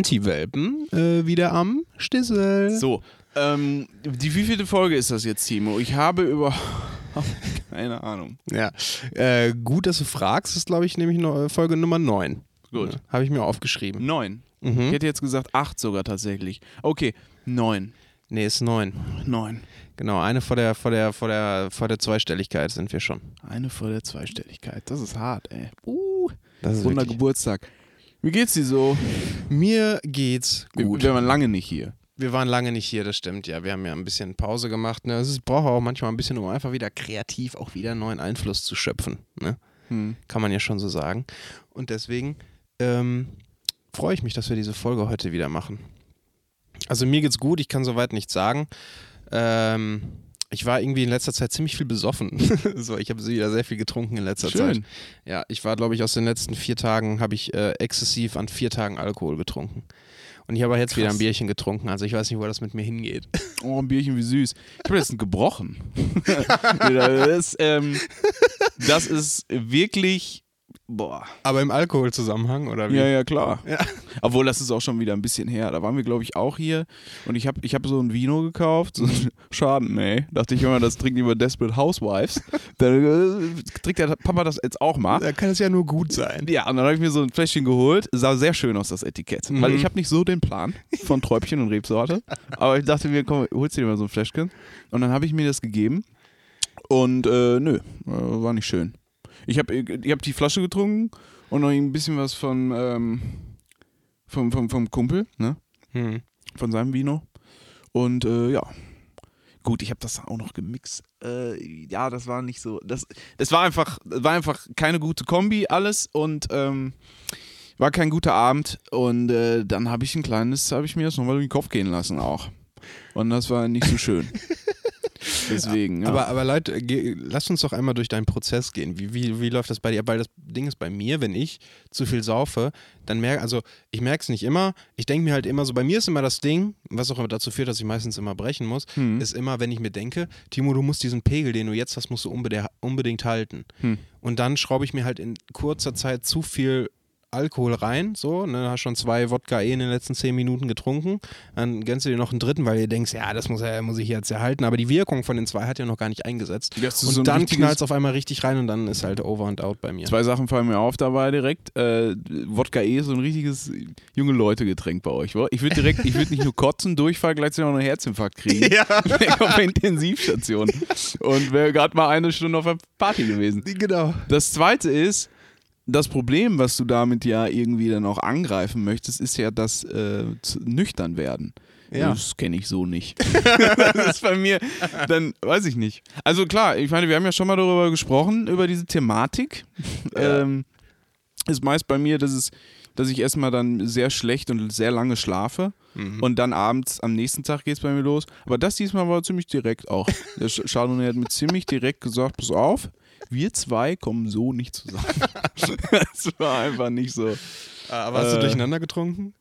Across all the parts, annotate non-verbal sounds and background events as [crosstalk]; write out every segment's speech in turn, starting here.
äh, Anti-Welpen äh, wieder am Stissel. So, ähm, die wievielte Folge ist das jetzt, Timo? Ich habe überhaupt [laughs] keine Ahnung. Ja, äh, gut, dass du fragst. Das ist, glaube ich, nämlich no- Folge Nummer 9. Gut. Ja, Habe ich mir aufgeschrieben. Neun. Ich Mhm. hätte jetzt gesagt acht sogar tatsächlich. Okay, neun. Nee, ist 9. Neun. Genau, eine vor der, vor der, vor der, vor der Zweistelligkeit sind wir schon. Eine vor der Zweistelligkeit. Das ist hart, ey. Uh, Das ist runder Geburtstag. Wie geht's dir so? Mir geht's gut. wir waren lange nicht hier. Wir waren lange nicht hier, das stimmt, ja. Wir haben ja ein bisschen Pause gemacht. Ne? Es braucht auch manchmal ein bisschen, um einfach wieder kreativ auch wieder neuen Einfluss zu schöpfen. Ne? Hm. Kann man ja schon so sagen. Und deswegen ähm, freue ich mich, dass wir diese Folge heute wieder machen. Also mir geht's gut, ich kann soweit nichts sagen. Ähm, ich war irgendwie in letzter Zeit ziemlich viel besoffen. [laughs] so, ich habe wieder sehr viel getrunken in letzter Zeit. Schön. Ja, ich war, glaube ich, aus den letzten vier Tagen habe ich äh, exzessiv an vier Tagen Alkohol getrunken. Und ich habe jetzt wieder ein Krass. Bierchen getrunken. Also ich weiß nicht, wo das mit mir hingeht. [laughs] Oh, ein Bierchen, wie süß. Ich habe letztens gebrochen. [laughs] das, ähm, das ist wirklich. Boah. Aber im Alkoholzusammenhang, oder wie? Ja, ja, klar. Ja. [laughs] Obwohl, das ist auch schon wieder ein bisschen her. Da waren wir, glaube ich, auch hier. Und ich habe ich hab so ein Vino gekauft. So ein [laughs] Schaden, ey. Dachte ich immer, das trinkt über Desperate Housewives. [laughs] Dann äh, trinkt der Papa das jetzt auch mal. Da kann es ja nur gut sein. Ja, und dann habe ich mir so ein Fläschchen geholt. Sah sehr schön aus, das Etikett. Mhm. Weil ich habe nicht so den Plan von Träubchen und Rebsorte. Aber ich dachte mir, komm, holst dir mal so ein Fläschchen. Und dann habe ich mir das gegeben. Und äh, nö, äh, war nicht schön. Ich habe ich hab die Flasche getrunken und noch ein bisschen was von, ähm, vom, vom, vom Kumpel, ne? Hm. Von seinem Vino. Und äh, ja. Gut, ich habe das auch noch gemixt. Äh, ja, das war nicht so. Das, das war einfach, war einfach keine gute Kombi, alles und ähm, war kein guter Abend. Und äh, dann habe ich ein kleines, habe ich mir das nochmal durch den Kopf gehen lassen auch. Und das war nicht so schön. [laughs] Deswegen, ja. Aber, aber Leute, lass uns doch einmal durch deinen Prozess gehen. Wie, wie, wie läuft das bei dir? Weil das Ding ist bei mir, wenn ich zu viel saufe, dann merke, also ich merke es nicht immer. Ich denke mir halt immer so, bei mir ist immer das Ding, was auch immer dazu führt, dass ich meistens immer brechen muss, Hm. ist immer, wenn ich mir denke, Timo, du musst diesen Pegel, den du jetzt hast, musst du unbedingt, unbedingt halten. Hm. Und dann schraube ich mir halt in kurzer Zeit zu viel Alkohol rein, so, ne, hast schon zwei Wodka eh in den letzten zehn Minuten getrunken, dann gönnst du dir noch einen dritten, weil du denkst, ja, das muss, er, muss ich jetzt erhalten, aber die Wirkung von den zwei hat ja noch gar nicht eingesetzt. Und so ein dann knallt es auf einmal richtig rein und dann ist halt over and out bei mir. Zwei Sachen fallen mir auf dabei direkt. Äh, Wodka E ist so ein richtiges junge Leute-Getränk bei euch. wa? Ich würde direkt, ich würde nicht nur kotzen, Durchfall, gleichzeitig auch noch einen Herzinfarkt kriegen. [laughs] Ja. Ich [laughs] auf der Intensivstation. Und wäre gerade mal eine Stunde auf der Party gewesen. Genau. Das zweite ist, das Problem, was du damit ja irgendwie dann auch angreifen möchtest, ist ja das äh, nüchtern werden. Ja. Das kenne ich so nicht. [laughs] das ist bei mir, dann weiß ich nicht. Also klar, ich meine, wir haben ja schon mal darüber gesprochen, über diese Thematik. [laughs] Ja. Ähm, ist meist bei mir, dass, es, dass ich erstmal dann sehr schlecht und sehr lange schlafe. Mhm. Und dann abends, am nächsten Tag geht es bei mir los. Aber das diesmal war ziemlich direkt auch. Der Chardonnay hat mir ziemlich direkt gesagt, pass auf, wir zwei kommen so nicht zusammen. [laughs] das war einfach nicht so. aber hast du äh, durcheinander getrunken?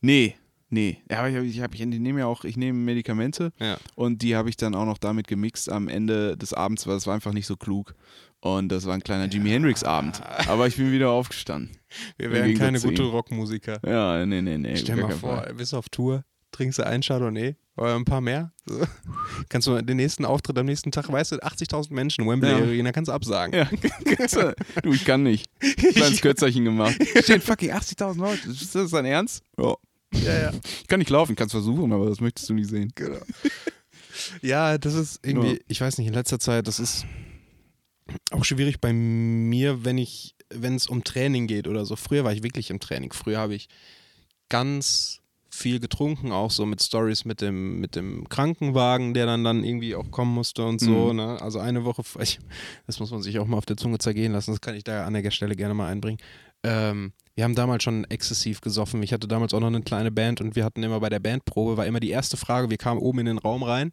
Nee, nee. Ja, aber ich, hab- ich, ich nehme ja auch, ich nehme Medikamente Ja. und die habe ich dann auch noch damit gemixt am Ende des Abends, weil das war einfach nicht so klug. Und das war ein kleiner Jimi Hendrix-Abend. Aber ich bin wieder aufgestanden. Wir wären keine gute ihm. Rockmusiker. Ja, nee, nee, nee. Stell gar mal vor, bist auf Tour, trinkst du einen Chardonnay oder ein paar mehr. Kannst du den nächsten Auftritt am nächsten Tag, weißt du, 80.000 Menschen, Wembley Ja. Arena, kannst du absagen. Ja, [laughs] kannst du- du, ich kann nicht. Kleines [laughs] Kötzerchen gemacht. Stehen fucking 80.000 Leute. Ist das dein Ernst? Ja. ja, ja. Ich kann nicht laufen, ich kann es versuchen, aber das möchtest du nicht sehen. Genau. Ja, das ist irgendwie, Ja. ich weiß nicht, in letzter Zeit, das ist auch schwierig bei mir, wenn ich, wenn es um Training geht oder so. Früher war ich wirklich im Training. Früher habe ich ganz viel getrunken, auch so mit Stories mit dem, mit dem Krankenwagen, der dann, dann irgendwie auch kommen musste und so. Mhm. Ne? Also eine Woche, ich, das muss man sich auch mal auf der Zunge zergehen lassen, das kann ich da an der Stelle gerne mal einbringen. Ähm, wir haben damals schon exzessiv gesoffen. Ich hatte damals auch noch eine kleine Band und wir hatten immer bei der Bandprobe, war immer die erste Frage, wir kamen oben in den Raum rein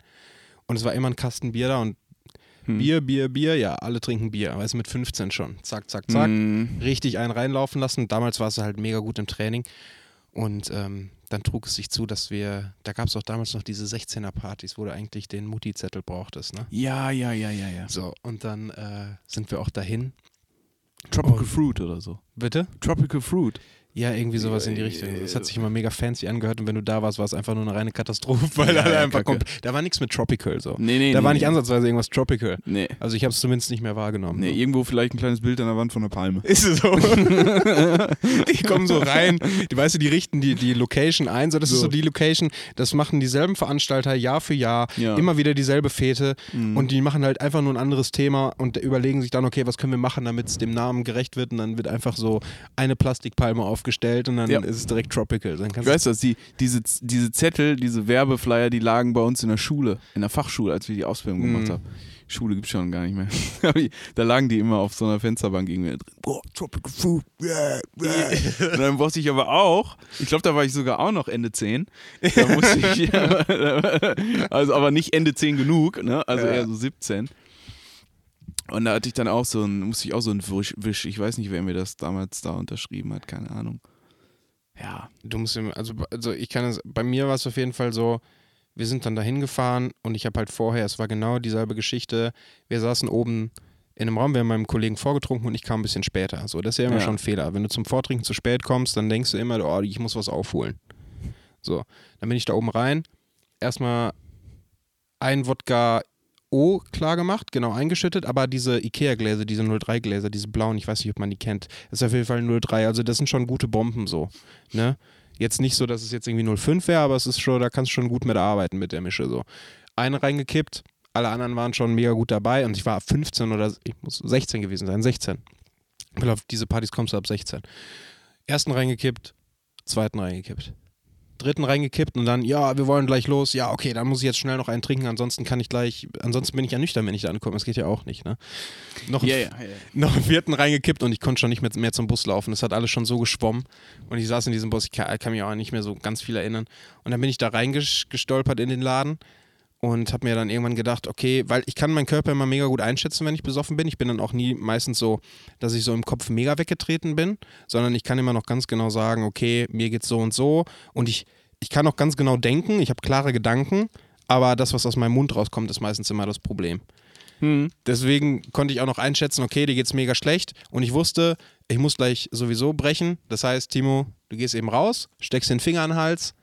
und es war immer ein Kasten Bier da und Hm. Bier, Bier, Bier, ja, alle trinken Bier, aber es ist mit 15 schon. Zack, zack, zack. Mhm. Richtig einen reinlaufen lassen. Damals war es halt mega gut im Training. Und ähm, dann trug es sich zu, dass wir, da gab es auch damals noch diese 16er-Partys, wo du eigentlich den Mutti-Zettel brauchtest, ne? Ja, ja, ja, ja, ja. So, und dann äh, sind wir auch dahin. Tropical Und- Fruit oder so. Bitte? Tropical Fruit. Ja, irgendwie sowas in die Richtung. Das hat sich immer mega fancy angehört und wenn du da warst, war es einfach nur eine reine Katastrophe, weil Ja, da ja, einfach. Da war nichts mit Tropical so. Nee, nee, da nee, war nicht nee. ansatzweise irgendwas Tropical. Nee. Also ich habe es zumindest nicht mehr wahrgenommen. Nee, so. irgendwo vielleicht ein kleines Bild an der Wand von einer Palme. Ist es so? [laughs] die kommen so rein, die, weißt du, die richten die, die Location ein, so das ist So. so die Location, das machen dieselben Veranstalter Jahr für Jahr, Ja. immer wieder dieselbe Fete Mhm. und die machen halt einfach nur ein anderes Thema und überlegen sich dann, okay, was können wir machen, damit es dem Namen gerecht wird und dann wird einfach so eine Plastikpalme aufgestellt und dann Ja. ist es direkt Tropical. Dann kannst du weiß das, die, diese, diese Zettel, diese Werbeflyer, die lagen bei uns in der Schule, in der Fachschule, als wir die Ausbildung gemacht Mhm. haben. Schule gibt es schon gar nicht mehr. [laughs] Da lagen die immer auf so einer Fensterbank irgendwie drin. Boah, Tropical Food. Yeah, yeah. [laughs] Und dann wusste ich aber auch, ich glaube, da war ich sogar auch noch Ende 10. Da musste ich, [laughs] also aber nicht Ende 10 genug, ne? also Ja. eher so 17. Und da hatte ich dann auch so ein, musste ich auch so ein Wisch, Wisch. Ich weiß nicht, wer mir das damals da unterschrieben hat, keine Ahnung. Ja. Du musst ihm, also, also ich kann es, bei mir war es auf jeden Fall so, wir sind dann dahin gefahren und ich habe halt vorher, es war genau dieselbe Geschichte, wir saßen oben in einem Raum, wir haben meinem Kollegen vorgetrunken und ich kam ein bisschen später. So, das ist ja immer Ja. schon ein Fehler. Wenn du zum Vortrinken zu spät kommst, dann denkst du immer, oh, ich muss was aufholen. So, dann bin ich da oben rein, erstmal ein Wodka O klar gemacht, genau eingeschüttet, aber diese Ikea-Gläser, diese 03-Gläser, diese blauen, ich weiß nicht, ob man die kennt, das ist auf jeden Fall 03, also das sind schon gute Bomben so, ne? Jetzt nicht so, dass es jetzt irgendwie 05 wäre, aber es ist schon, da kannst du schon gut mit arbeiten mit der Mische so. Eine reingekippt, alle anderen waren schon mega gut dabei und ich war 15 oder ich muss 16 gewesen sein, 16. Weil auf diese Partys kommst du ab 16. Ersten reingekippt, zweiten reingekippt. Dritten reingekippt und dann, ja, wir wollen gleich los. Ja, okay, dann muss ich jetzt schnell noch einen trinken, ansonsten kann ich gleich, ansonsten bin ich ja nüchtern, wenn ich da ankomme. Das geht ja auch nicht, ne? Noch, einen- Ja, ja, ja. [laughs] noch einen vierten reingekippt und ich konnte schon nicht mehr, mehr zum Bus laufen. Das hat alles schon so geschwommen. Und ich saß in diesem Bus, ich kann, kann mich auch nicht mehr so ganz viel erinnern. Und dann bin ich da reingestolpert in den Laden und habe mir dann irgendwann gedacht, okay, weil ich kann meinen Körper immer mega gut einschätzen, wenn ich besoffen bin. Ich bin dann auch nie meistens so, dass ich so im Kopf mega weggetreten bin, sondern ich kann immer noch ganz genau sagen, okay, mir geht's so und so und ich, ich kann auch ganz genau denken, ich habe klare Gedanken, aber das, was aus meinem Mund rauskommt, ist meistens immer das Problem. Hm. Deswegen konnte ich auch noch einschätzen, okay, dir geht's mega schlecht und ich wusste, ich muss gleich sowieso brechen. Das heißt, Timo, du gehst eben raus, steckst den Finger an den Hals,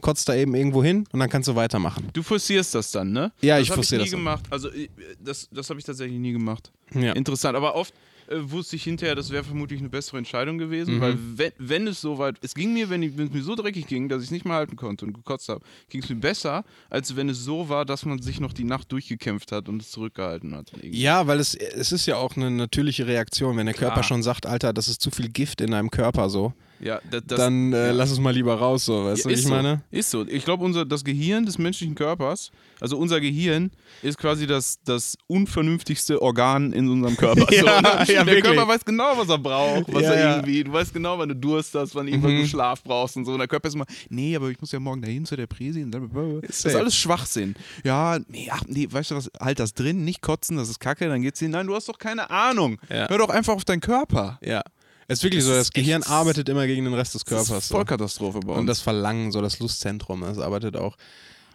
kotzt da eben irgendwo hin und dann kannst du weitermachen. Du forcierst das dann, ne? Ja, das ich forciere nie das dann. gemacht. Also äh, das, das habe ich tatsächlich nie gemacht. Ja. Interessant, aber oft äh, wusste ich hinterher, das wäre vermutlich eine bessere Entscheidung gewesen, Mhm. weil wenn, wenn es so weit, es ging mir, wenn, ich, wenn es mir so dreckig ging, dass ich es nicht mehr halten konnte und gekotzt habe, ging es mir besser, als wenn es so war, dass man sich noch die Nacht durchgekämpft hat und es zurückgehalten hat. Irgendwie. Ja, weil es, es ist ja auch eine natürliche Reaktion, wenn der Körper Klar. schon sagt, Alter, das ist zu viel Gift in deinem Körper so, Ja, da- das, dann äh, ja. lass es mal lieber raus so, weißt Ja, du, was ist ich meine? So, ist so. Ich glaube, unser das Gehirn des menschlichen Körpers, also unser Gehirn, ist quasi das, das unvernünftigste Organ in unserem Körper. [laughs] Ja, so, ne? Der wirklich. Körper weiß genau, was er braucht, was er irgendwie, du weißt genau, wann du Durst hast, wann irgendwann Mhm. du Schlaf brauchst und so. Und der Körper ist immer, nee, aber ich muss ja morgen dahin zu der Präsi. und blablabla. Das ist alles Schwachsinn. Ja, nee, ach, nee, weißt du was, halt das drin, nicht kotzen, das ist kacke, dann geht's hin. Nein, du hast doch keine Ahnung. Hör doch einfach auf deinen Körper. Ja. Es ist wirklich Das so, ist das Gehirn arbeitet immer gegen den Rest des Das Körpers. ist so. Vollkatastrophe bei uns. Und das Verlangen, so das Lustzentrum, das arbeitet auch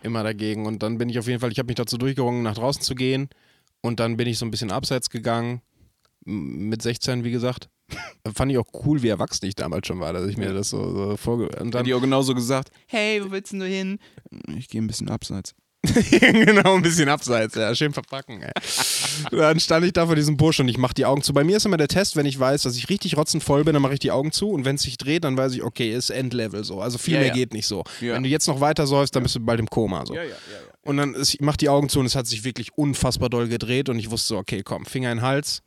immer dagegen. Und dann bin ich auf jeden Fall, ich habe mich dazu durchgerungen, nach draußen zu gehen. Und dann bin ich so ein bisschen abseits gegangen. Mit 16, wie gesagt. [laughs] Fand ich auch cool, wie erwachsen ich damals schon war, dass ich mir das so, so vorge... Und Hat dann, die auch genauso gesagt, hey, wo willst denn du hin? Ich gehe ein bisschen abseits. [laughs] genau, ein bisschen abseits, ja, schön verpacken, ey. Dann stand ich da vor diesem Bursch und ich mache die Augen zu. Bei mir ist immer der Test, wenn ich weiß, dass ich richtig rotzenvoll bin, dann mache ich die Augen zu und wenn es sich dreht, dann weiß ich, okay, ist Endlevel so. Also viel Ja, mehr ja. geht nicht so. Ja. Wenn du jetzt noch weiter säufst, dann bist du bald im Koma so. Und dann ist, ich mach die Augen zu und es hat sich wirklich unfassbar doll gedreht und ich wusste so, okay, komm, Finger in den Hals,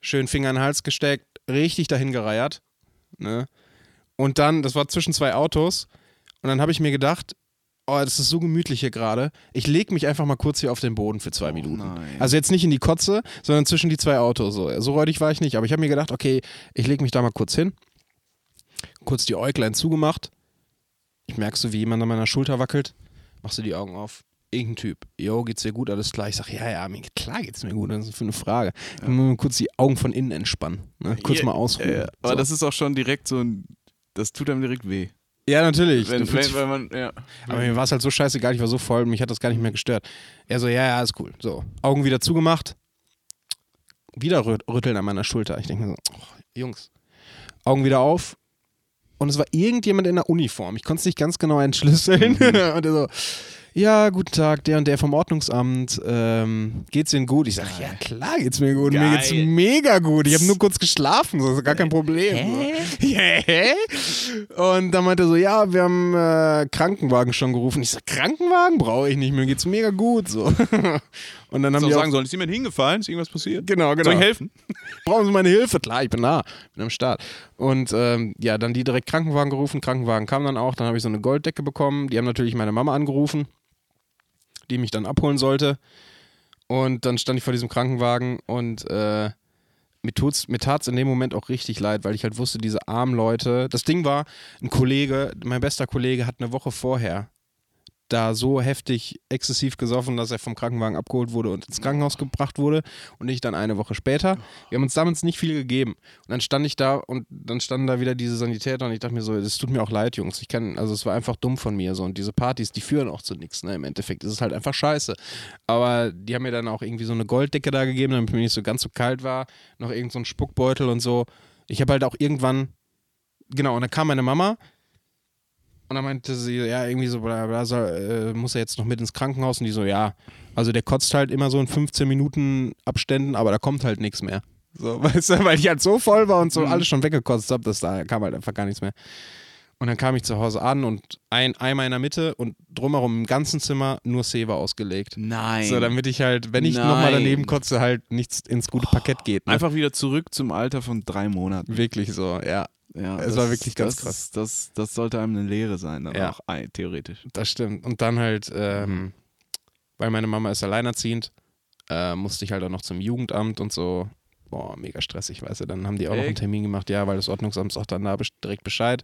schön Finger in den Hals gesteckt, richtig dahin gereiert. Ne? Und dann, das war zwischen zwei Autos und dann habe ich mir gedacht, oh, das ist so gemütlich hier gerade. Ich leg mich einfach mal kurz hier auf den Boden für zwei Minuten. nein. Also jetzt nicht in die Kotze, sondern zwischen die zwei Autos. So, so räudig war ich nicht, aber ich habe mir gedacht, okay, ich leg mich da mal kurz hin. Kurz die Äuglein zugemacht. Ich merke so, wie jemand an meiner Schulter wackelt. Machst du die Augen auf. Irgendein Typ. Jo, geht's dir gut? Alles klar. Ich sag, ja, ja, klar geht's mir gut. Das ist für eine Frage. Nur mal kurz die Augen von innen entspannen. Ne? Kurz Ja, mal ausruhen. Äh, aber so. das ist auch schon direkt so ein. Das tut einem direkt weh. Ja, natürlich. Wenn, wenn, wenn man, ja. aber mir war es halt so scheißegal, ich war so voll, mich hat das gar nicht mehr gestört. Er so, ja, ja, ist cool. So, Augen wieder zugemacht, wieder rü- rütteln an meiner Schulter. Ich denke mir so, oh, Jungs, Augen wieder auf, und es war irgendjemand in der Uniform. Ich konnte es nicht ganz genau entschlüsseln. Mhm. [laughs] und er so, ja, guten Tag, der und der vom Ordnungsamt. Ähm, geht's Ihnen gut? Ich sage, ja klar geht's mir gut. Mir Geil. geht's mega gut. Ich habe nur kurz geschlafen, so, das ist gar kein Problem. So. [laughs] Hä? Und dann meinte er so, ja, wir haben äh, Krankenwagen schon gerufen. Ich sag, Krankenwagen brauche ich nicht, mir geht's mega gut. So. [laughs] Und dann haben Hättest die sagen sollen, ist jemand hingefallen? Ist irgendwas passiert? Genau, genau. Soll ich helfen? [laughs] brauchen Sie meine Hilfe? Klar, ich bin da, bin am Start. Und ähm, ja, dann die direkt Krankenwagen gerufen. Krankenwagen kam dann auch. Dann habe ich so eine Golddecke bekommen. Die haben natürlich meine Mama angerufen, die mich dann abholen sollte. Und dann stand ich vor diesem Krankenwagen und äh, mir, tut's, mir tat es in dem Moment auch richtig leid, weil ich halt wusste, diese armen Leute. Das Ding war, ein Kollege, mein bester Kollege, hat eine Woche vorher da so heftig exzessiv gesoffen, dass er vom Krankenwagen abgeholt wurde und ins Krankenhaus gebracht wurde und ich dann eine Woche später. Wir haben uns damals nicht viel gegeben. Und dann stand ich da und dann standen da wieder diese Sanitäter und ich dachte mir so, das tut mir auch leid, Jungs. Ich kann, also es war einfach dumm von mir so und diese Partys, die führen auch zu nichts, ne? Im Endeffekt ist es halt einfach scheiße. Aber die haben mir dann auch irgendwie so eine Golddecke da gegeben, damit mir nicht so ganz so kalt war, noch irgend so Spuckbeutel und so. Ich habe halt auch irgendwann, genau, und dann kam meine Mama und dann meinte sie, ja, irgendwie so, bla, bla, soll, äh, muss er jetzt noch mit ins Krankenhaus? Und die so, ja, also der kotzt halt immer so in 15 Minuten Abständen, aber da kommt halt nichts mehr. So, [laughs] weißt du, weil ich halt so voll war und so Mhm. alles schon weggekotzt habe, dass da kam halt einfach gar nichts mehr. Und dann kam ich zu Hause an und ein Eimer in der Mitte und drumherum im ganzen Zimmer nur Seva ausgelegt. Nein. So, damit ich halt, wenn ich nochmal daneben kotze, halt nichts ins gute Parkett geht. Ne? Einfach wieder zurück zum Alter von drei Monaten. Wirklich so, ja. Ja, Es war wirklich ganz das, krass. Das, das sollte einem eine Lehre sein, dann Ja. auch theoretisch. Das stimmt. Und dann halt, ähm, weil meine Mama ist alleinerziehend, äh, musste ich halt auch noch zum Jugendamt und so. Boah, mega stressig, weißt du. Dann haben die auch noch einen Echt? Termin gemacht, ja, weil das Ordnungsamt sagt dann da direkt Bescheid.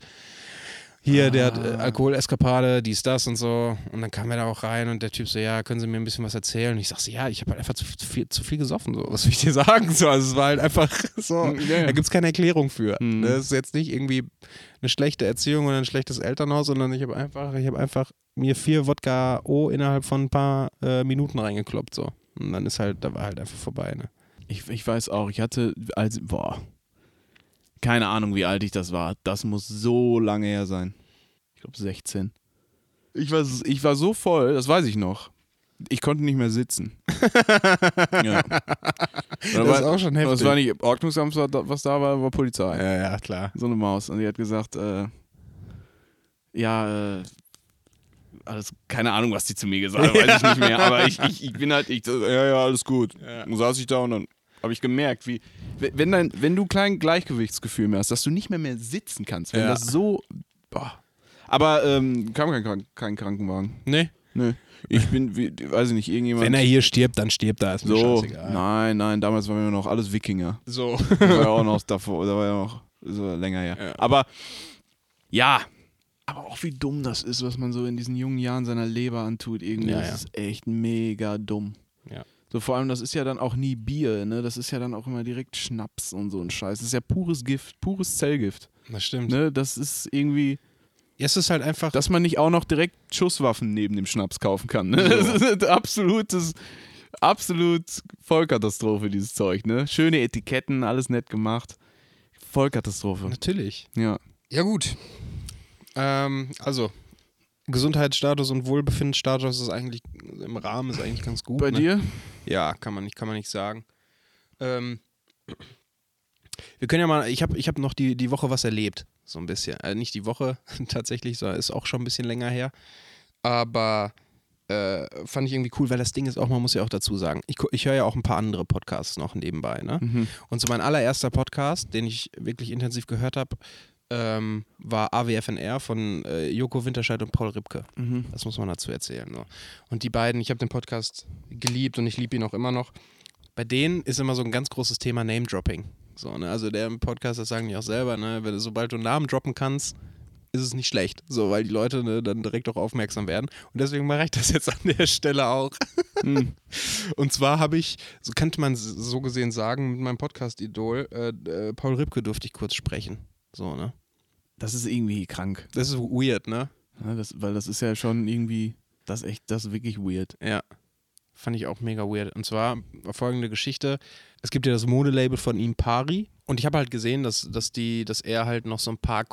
Hier, der hat äh, Ah. Alkoholeskapade, dies, das und so. Und dann kam er da auch rein und der Typ so, ja, können Sie mir ein bisschen was erzählen? Und ich sag so, ja, ich habe halt einfach zu viel, zu viel gesoffen, so. Was will ich dir [laughs] sagen? So, also es war halt einfach [laughs] so, Ja, ja. da gibt es keine Erklärung für. Mhm. Das ist jetzt nicht irgendwie eine schlechte Erziehung oder ein schlechtes Elternhaus, sondern ich habe einfach, ich habe einfach mir vier Wodka O innerhalb von ein paar äh, Minuten reingekloppt, so. Und dann ist halt, da war halt einfach vorbei, ne? Ich, ich weiß auch, ich hatte, als, boah, keine Ahnung, wie alt ich das war. Das muss so lange her sein. Ich glaube 16. Ich war, ich war so voll, das weiß ich noch. Ich konnte nicht mehr sitzen. [laughs] ja. Das ist auch schon heftig. Das war nicht Ordnungsamt, was da war, war Polizei. ja, ja, klar. So eine Maus. Und die hat gesagt, äh, ja, äh, alles, keine Ahnung, was die zu mir gesagt hat, weiß ich nicht mehr. Aber ich, ich, ich bin halt, ich, ja, ja, alles gut. Dann saß ich da und dann habe ich gemerkt, wie, wenn, dein, wenn du klein Gleichgewichtsgefühl mehr hast, dass du nicht mehr mehr sitzen kannst, wenn Ja. das so, boah. Aber ähm, kam kein, kein Krankenwagen. Nee. Nö. Ich bin, wie, weiß ich nicht, irgendjemand. Wenn er hier stirbt, dann stirbt er, ist mir so, scheißegal. nein, nein, damals waren wir noch alles Wikinger. So. Das war ja auch noch davor, da war ja noch so länger her. Ja. Aber ja, aber auch wie dumm das ist, was man so in diesen jungen Jahren seiner Leber antut. Irgendwie, Ja, das ja. ist echt mega dumm. Ja. So vor allem, das ist ja dann auch nie Bier, ne? Das ist ja dann auch immer direkt Schnaps und so ein Scheiß. Das ist ja pures Gift, pures Zellgift. Das stimmt. Ne? Das ist irgendwie, Es ist halt einfach. dass man nicht auch noch direkt Schusswaffen neben dem Schnaps kaufen kann. Ne? So. [laughs] Das ist ein absolutes, absolut Vollkatastrophe, dieses Zeug, ne? Schöne Etiketten, alles nett gemacht. Vollkatastrophe. Natürlich. Ja. Ja, gut. Ähm, also, Gesundheitsstatus und Wohlbefindensstatus ist eigentlich im Rahmen, ist eigentlich ganz gut. Bei ne? dir? Ja, kann man nicht, kann man nicht sagen. Ähm, wir können ja mal, ich habe ich hab noch die, die Woche was erlebt, so ein bisschen. Äh, nicht die Woche [laughs] tatsächlich, sondern ist auch schon ein bisschen länger her. Aber äh, fand ich irgendwie cool, weil das Ding ist auch, man muss ja auch dazu sagen, ich, ich höre ja auch ein paar andere Podcasts noch nebenbei. Ne? Mhm. Und so mein allererster Podcast, den ich wirklich intensiv gehört habe, ähm, war AWFNR von äh, Joko Winterscheid und Paul Ripke. Mhm. Das muss man dazu erzählen. So. Und die beiden, ich habe den Podcast geliebt und ich liebe ihn auch immer noch. Bei denen ist immer so ein ganz großes Thema Name-Dropping. So, ne? Also der im Podcast, das sagen die auch selber, ne? Wenn, du- sobald du einen Namen droppen kannst, ist es nicht schlecht. So, weil die Leute ne, dann direkt auch aufmerksam werden. Und deswegen mache ich das jetzt an der Stelle auch. Mhm. [laughs] Und zwar habe ich, so könnte man so gesehen sagen, mit meinem Podcast-Idol, äh, äh, Paul Ripke durfte ich kurz sprechen. So, ne? Das ist irgendwie krank. Das ist weird, ne? Ja, das, weil das ist ja schon irgendwie, das ist echt, das ist wirklich weird. Ja. Fand ich auch mega weird. Und zwar folgende Geschichte. Es gibt ja das Modelabel von ihm, Pari. Und ich habe halt gesehen, dass, dass, die, dass er halt noch so ein paar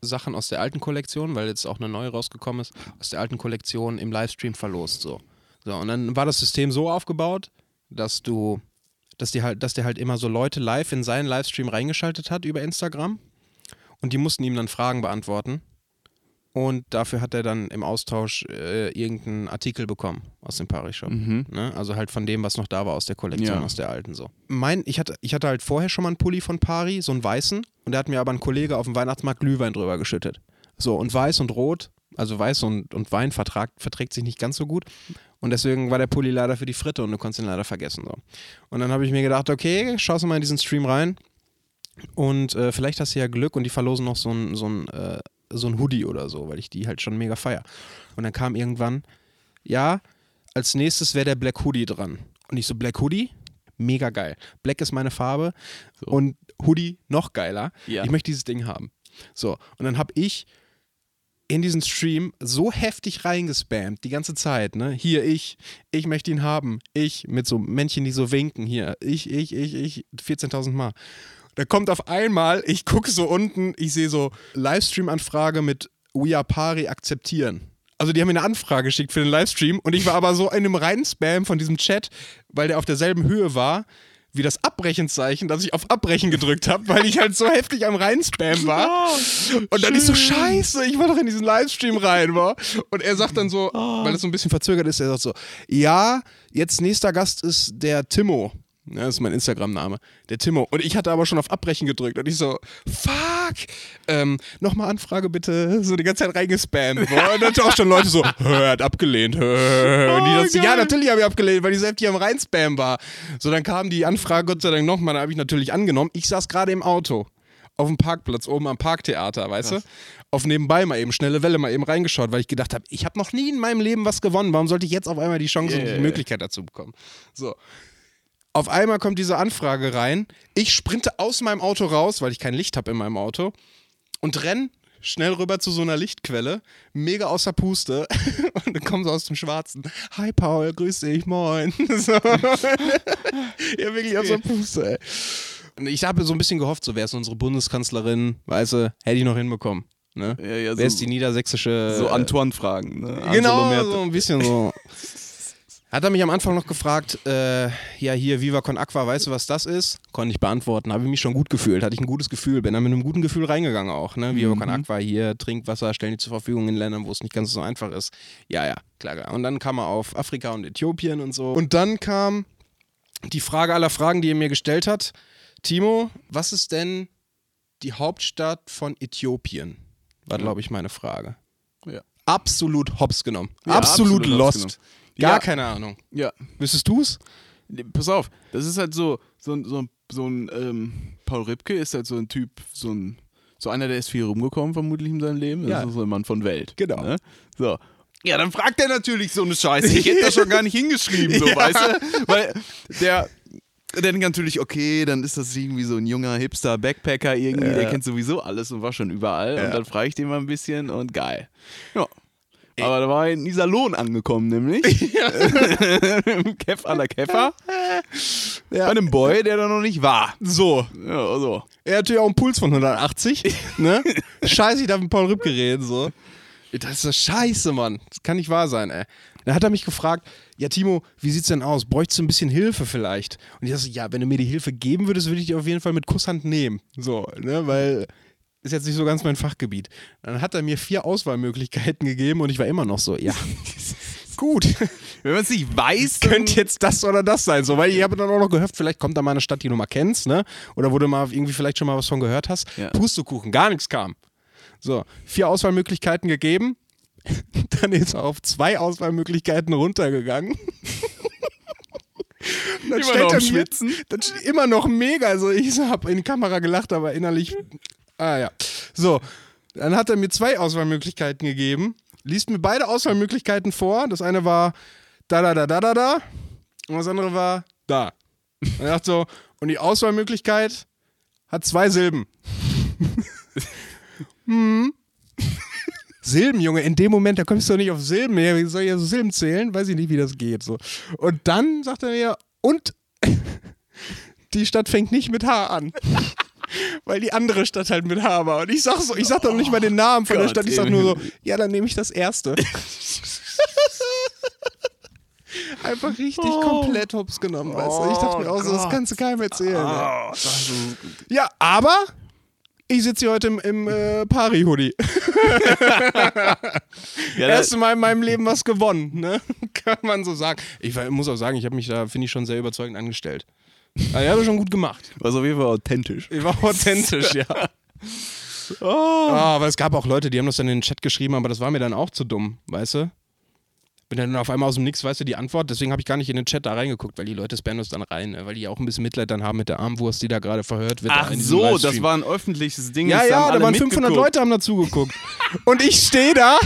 Sachen aus der alten Kollektion, weil jetzt auch eine neue rausgekommen ist, aus der alten Kollektion im Livestream verlost. So. so und dann war das System so aufgebaut, dass du, dass die halt, dass der halt immer so Leute live in seinen Livestream reingeschaltet hat über Instagram und die mussten ihm dann Fragen beantworten. Und dafür hat er dann im Austausch äh, irgendeinen Artikel bekommen aus dem Paris-Shop. Mhm. Ne? Also halt von dem, was noch da war aus der Kollektion, Ja. aus der alten so. Mein, ich, hatte, ich hatte halt vorher schon mal einen Pulli von Pari, so einen weißen. Und da hat mir aber ein Kollege auf dem Weihnachtsmarkt Glühwein drüber geschüttet. So, und weiß und rot, also weiß und, und Wein vertragt, verträgt sich nicht ganz so gut. Und deswegen war der Pulli leider für die Fritte und du konntest ihn leider vergessen. So. Und dann habe ich mir gedacht, okay, schaust du mal in diesen Stream rein. Und äh, vielleicht hast du ja Glück und die verlosen noch so ein, so ein, äh, so ein Hoodie oder so, weil ich die halt schon mega feier. Und dann kam irgendwann, ja, als nächstes wäre der Black Hoodie dran. Und ich so, Black Hoodie? Mega geil. Black ist meine Farbe So. und Hoodie noch geiler. Ja. Ich möchte dieses Ding haben. So, und dann habe ich in diesen Stream so heftig reingespammt, die ganze Zeit, ne? Hier, ich, ich möchte ihn haben. Ich, mit so Männchen, die so winken, hier. Ich, ich, ich, ich, 14.000 Mal. Da kommt auf einmal, ich gucke so unten, ich sehe so Livestream-Anfrage mit We are Pari akzeptieren. Also die haben mir eine Anfrage geschickt für den Livestream und ich war aber so in einem reinen Spam von diesem Chat, weil der auf derselben Höhe war wie das Abbrechenzeichen, dass ich auf Abbrechen gedrückt habe, weil ich halt so heftig am Reinspam war. Und dann ist so scheiße, ich war doch in diesen Livestream rein, war. Und er sagt dann so, weil das so ein bisschen verzögert ist, er sagt so, ja, jetzt nächster Gast ist der Timo. Ja, das ist mein Instagram-Name. Der Timo. Und ich hatte aber schon auf Abbrechen gedrückt. Und ich so, fuck. Ähm, Nochmal Anfrage bitte. So die ganze Zeit reingespammt. Boah. Und dann auch schon Leute so, hört, abgelehnt. Hör. Und die Oh, das, ja, natürlich habe ich abgelehnt, weil die so heftig am Reinspam war. So, dann kam die Anfrage Gott sei Dank nochmal. Da habe ich natürlich angenommen. Ich saß gerade im Auto. Auf dem Parkplatz oben am Parktheater, weißt du? Auf nebenbei mal eben, schnelle Welle mal eben reingeschaut, weil ich gedacht habe, ich habe noch nie in meinem Leben was gewonnen. Warum sollte ich jetzt auf einmal die Chance Ja, und die. Möglichkeit dazu bekommen? So. Auf einmal kommt diese Anfrage rein. Ich sprinte aus meinem Auto raus, weil ich kein Licht habe in meinem Auto und renn schnell rüber zu so einer Lichtquelle, mega außer Puste [laughs] und dann kommen sie aus dem Schwarzen. Hi Paul, grüß dich, moin. [laughs] So. ja, wirklich außer Puste, ey. Und ich habe so ein bisschen gehofft, so wäre es unsere Bundeskanzlerin, weißt du, hätte ich noch hinbekommen. Ne? Ja, ja, Wer so- ist die niedersächsische. So Antoine-Fragen. Ne? Genau, so ein bisschen so. [laughs] Hat er mich am Anfang noch gefragt, äh, ja hier, Viva Con Aqua, weißt du, was das ist? Konnte ich beantworten, habe ich mich schon gut gefühlt, hatte ich ein gutes Gefühl, bin dann mit einem guten Gefühl reingegangen auch, ne? Viva Con Aqua, hier, Trinkwasser, stellen die zur Verfügung in Ländern, wo es nicht ganz so einfach ist. Ja, ja, klar, klar. Und dann kam er auf Afrika und Äthiopien und so. Und dann kam die Frage aller Fragen, die er mir gestellt hat. Timo, was ist denn die Hauptstadt von Äthiopien? War, glaube ich, meine Frage. Ja. Absolut hops genommen. Ja, absolut, absolut lost. Gar Ja. keine Ahnung. Ja. Wüsstest du's? Nee, Pass auf, das ist halt so, so, ein- so, so ein, ähm, Paul Ripke ist halt so ein Typ, so ein, so einer, der ist viel rumgekommen, vermutlich in seinem Leben. Das Ja. ist so ein Mann von Welt. Genau. Ne? So. Ja, dann fragt er natürlich so eine Scheiße. Ich hätte [laughs] das schon gar nicht hingeschrieben, so, Ja. weißt du? Weil der, der denkt natürlich, okay, dann ist das irgendwie so ein junger Hipster-Backpacker irgendwie, der kennt sowieso alles und war schon überall. Und dann frage ich den mal ein bisschen und geil. Ja. Aber da war in Iserlohn angekommen, nämlich. Kev à la Keffer. Bei einem Boy, der da noch nicht war. So. Ja, so. Er hat natürlich auch einen Puls von 180. [laughs] ne? Scheiße, ich darf mit Paul Rübke reden, so. Das ist das Scheiße, Mann. Das kann nicht wahr sein, ey. Dann hat er mich gefragt, ja Timo, wie sieht's denn aus? Bräuchtest du ein bisschen Hilfe vielleicht? Und ich dachte, ja, wenn du mir die Hilfe geben würdest, würde ich die auf jeden Fall mit Kusshand nehmen. So, ne, weil ist jetzt nicht so ganz mein Fachgebiet. Dann hat er mir vier Auswahlmöglichkeiten gegeben und ich war immer noch so, ja, [laughs] gut. Wenn man es nicht weiß, könnte jetzt das oder das sein, so, weil ich habe dann auch noch gehört, vielleicht kommt da mal eine Stadt, die du mal kennst, ne? Oder wo du mal irgendwie vielleicht schon mal was von gehört hast. Ja. Pustekuchen, gar nichts kam. So, vier Auswahlmöglichkeiten gegeben. [laughs] Dann ist er auf zwei Auswahlmöglichkeiten runtergegangen. [laughs] Dann Immer stellt noch er mir- Schwitzen. Dann steht immer noch mega. Also ich habe in die Kamera gelacht, aber innerlich. Ah ja. So, dann hat er mir zwei Auswahlmöglichkeiten gegeben. Liest mir beide Auswahlmöglichkeiten vor. Das eine war da da da da da da und das andere war da. Und er dachte so, und die Auswahlmöglichkeit hat zwei Silben. [laughs] hm. Silben, Junge, in dem Moment, da kommst du doch nicht auf Silben mehr. Wie soll ich so Silben zählen? Weiß ich nicht, wie das geht. So. Und dann sagt er mir, und [laughs] die Stadt fängt nicht mit H an. Weil die andere Stadt halt mit H war. Und ich sag so, ich sag doch nicht mal den Namen von der Gott Stadt, ich sag nur so, ja, dann nehme ich das erste. [laughs] Einfach richtig Oh. komplett hops genommen, weißt du? Ich dachte mir auch so, das Gott. kannst du keinem erzählen. ey. Ah, Ja, aber ich sitze hier heute im, im äh, Pari-Hoodie. [laughs] ja, das, Erste Mal in meinem Leben was gewonnen, ne? [laughs] Kann man so sagen. Ich muss auch sagen, ich habe mich da, finde ich, schon sehr überzeugend angestellt. Also, ich habe schon gut gemacht. war auf jeden Fall authentisch. Ich war authentisch, [laughs] ja. Oh. Ah, aber es gab auch Leute, die haben das dann in den Chat geschrieben, aber das war mir dann auch zu dumm, weißt du? Bin dann auf einmal aus dem Nix, weißt du, die Antwort, deswegen habe ich gar nicht in den Chat da reingeguckt, weil die Leute spammen das dann rein, ne? weil die auch ein bisschen Mitleid dann haben mit der Armwurst, die da gerade verhört wird. Ach in diesem so, das war ein öffentliches Ding. Ja, das ja, haben da alle waren 500 mitgeguckt. Leute haben dazu geguckt. Und ich stehe da.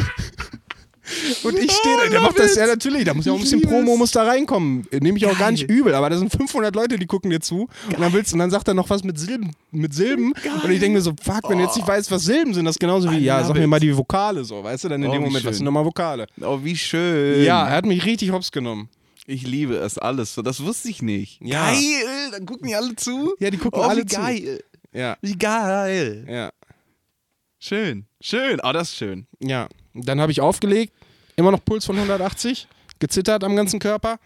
Und ich stehe da. Der macht das ja natürlich. Da muss ja auch ein bisschen Promo muss da reinkommen. Nehme ich auch gar nicht Geil. übel. Aber da sind 500 Leute, die gucken dir zu. Und dann willst und dann sagt er noch was mit Silben. Mit Silben. Und ich denke mir so, fuck, wenn du jetzt nicht weißt, was Silben sind, das ist genauso wie, I ja, sag mir mal die Vokale so, weißt du? Dann in Oh, dem Moment, was sind nochmal Vokale? Oh, wie schön. Ja, er hat mich richtig hops genommen. Ich liebe es alles. So, Das wusste ich nicht. Ja. Geil, dann gucken die alle zu. Ja, die gucken oh, alle wie zu. geil. Ja, Wie geil. ja. Schön. Schön. Oh, das ist schön. Ja, dann habe ich aufgelegt, immer noch Puls von 180, gezittert am ganzen Körper.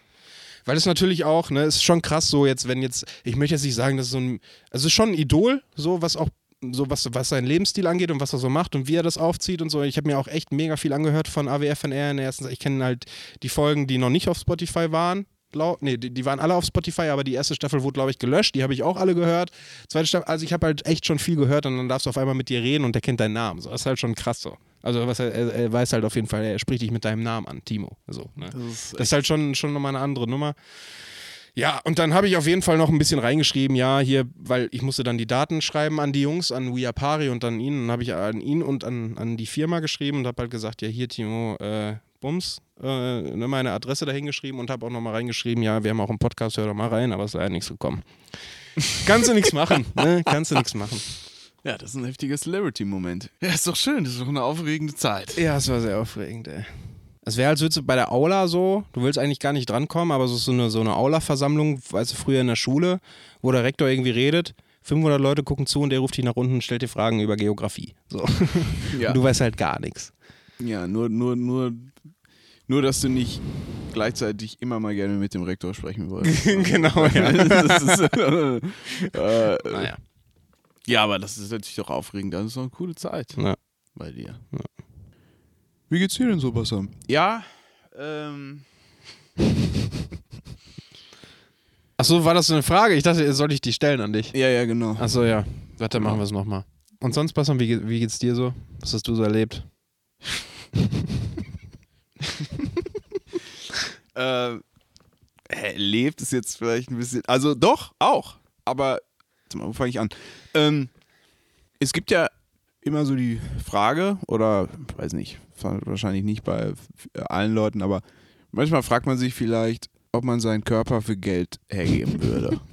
Weil es natürlich auch, ne, ist schon krass so jetzt, wenn jetzt, ich möchte jetzt nicht sagen, dass es so ein, also ist schon ein Idol, so was auch, so was, was seinen Lebensstil angeht und was er so macht und wie er das aufzieht und so. Ich habe mir auch echt mega viel angehört von AWFNR in der ersten, ich kenne halt die Folgen, die noch nicht auf Spotify waren. Glaub, nee, die, die waren alle auf Spotify, aber die erste Staffel wurde, glaube ich, gelöscht. Die habe ich auch alle gehört. Zweite Staffel, also ich habe halt echt schon viel gehört und dann darfst du auf einmal mit dir reden und der kennt deinen Namen. So, das ist halt schon krass so. Also was er, er, weiß halt auf jeden Fall, er spricht dich mit deinem Namen an, Timo. So, ne? Das ist Das ist halt schon, schon nochmal eine andere Nummer. Ja, und dann habe ich auf jeden Fall noch ein bisschen reingeschrieben, ja, hier, weil ich musste dann die Daten schreiben an die Jungs, an Wiapari und an ihn. Dann habe ich an ihn und an, an die Firma geschrieben und habe halt gesagt, ja, hier, Timo, äh, Bums, äh, ne, meine Adresse dahin geschrieben und habe auch nochmal reingeschrieben, ja, wir haben auch einen Podcast, hör doch mal rein, aber es ist leider nichts gekommen. [laughs] Kannst du nichts machen, ne? Kannst du nichts machen. Ja, das ist ein heftiger Celebrity-Moment. Ja, ist doch schön. Das ist doch eine aufregende Zeit. Ja, es war sehr aufregend, ey. Es wäre, als würdest du bei der Aula so, du willst eigentlich gar nicht drankommen, aber es ist so eine, so eine Aula-Versammlung, weißt du, früher in der Schule, wo der Rektor irgendwie redet, 500 Leute gucken zu und der ruft dich nach unten und stellt dir Fragen über Geografie. So. [laughs] Ja, Und du weißt halt gar nichts. Ja nur, nur, nur, nur, dass du nicht gleichzeitig immer mal gerne mit dem Rektor sprechen wolltest. [laughs] genau, ja. [laughs] das ist, äh, äh, [laughs] Naja. Ja, aber das ist natürlich doch aufregend. Das ist doch eine coole Zeit Ja. bei dir. Ja. Wie geht's dir denn so, Bassam? Ja, ähm. Achso, war das so eine Frage? Ich dachte, sollte ich die stellen an dich. Ja, ja, genau. Achso, ja. Warte, machen wir es nochmal. Und sonst, Bassan, wie, wie geht's dir so? Was hast du so erlebt? [laughs] Äh, hä, lebt ist jetzt vielleicht ein bisschen. Also doch, auch. Aber wo fange ich an? Ähm, es gibt ja immer so die Frage, oder weiß nicht, wahrscheinlich nicht bei allen Leuten, aber manchmal fragt man sich vielleicht, ob man seinen Körper für Geld hergeben würde. [laughs]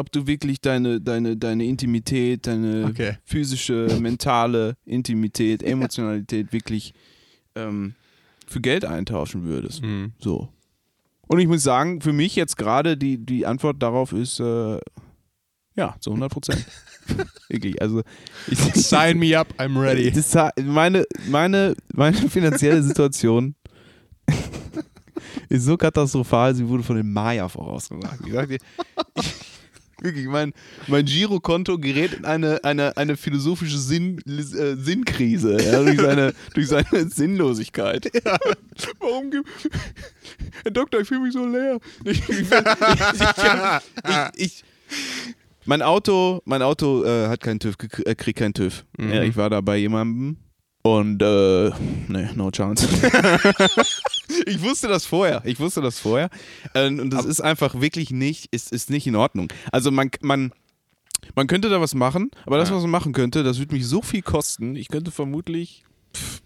ob du wirklich deine, deine, deine Intimität, deine Okay. physische, mentale Intimität, [laughs] Emotionalität wirklich ähm, für Geld eintauschen würdest. Mhm. So. Und ich muss sagen, für mich jetzt gerade die, die Antwort darauf ist äh, ja, zu 100 Prozent. [laughs] Wirklich, also ich, [laughs] Sign me up, I'm ready. Das, meine, meine, meine finanzielle Situation ist so katastrophal, sie wurde von den Maya vorausgesagt. Ich sag dir, wirklich, mein, mein Girokonto gerät in eine, eine, eine philosophische Sinn, äh, Sinnkrise ja, durch, seine, [laughs] durch seine Sinnlosigkeit. Warum gibt. Herr Doktor, ich fühle mich so leer. Ich, ich, ich, mein Auto, mein Auto äh, hat keinen TÜV, äh, kriegt keinen TÜV. Mhm. Ja, ich war da bei jemandem und äh, ne, no chance. [laughs] ich wusste das vorher. Ich wusste das vorher. Äh, und das ist einfach wirklich nicht, ist, ist nicht in Ordnung. Also man, man, man könnte da was machen, aber das, Ja. was man machen könnte, das würde mich so viel kosten. Ich könnte vermutlich pff,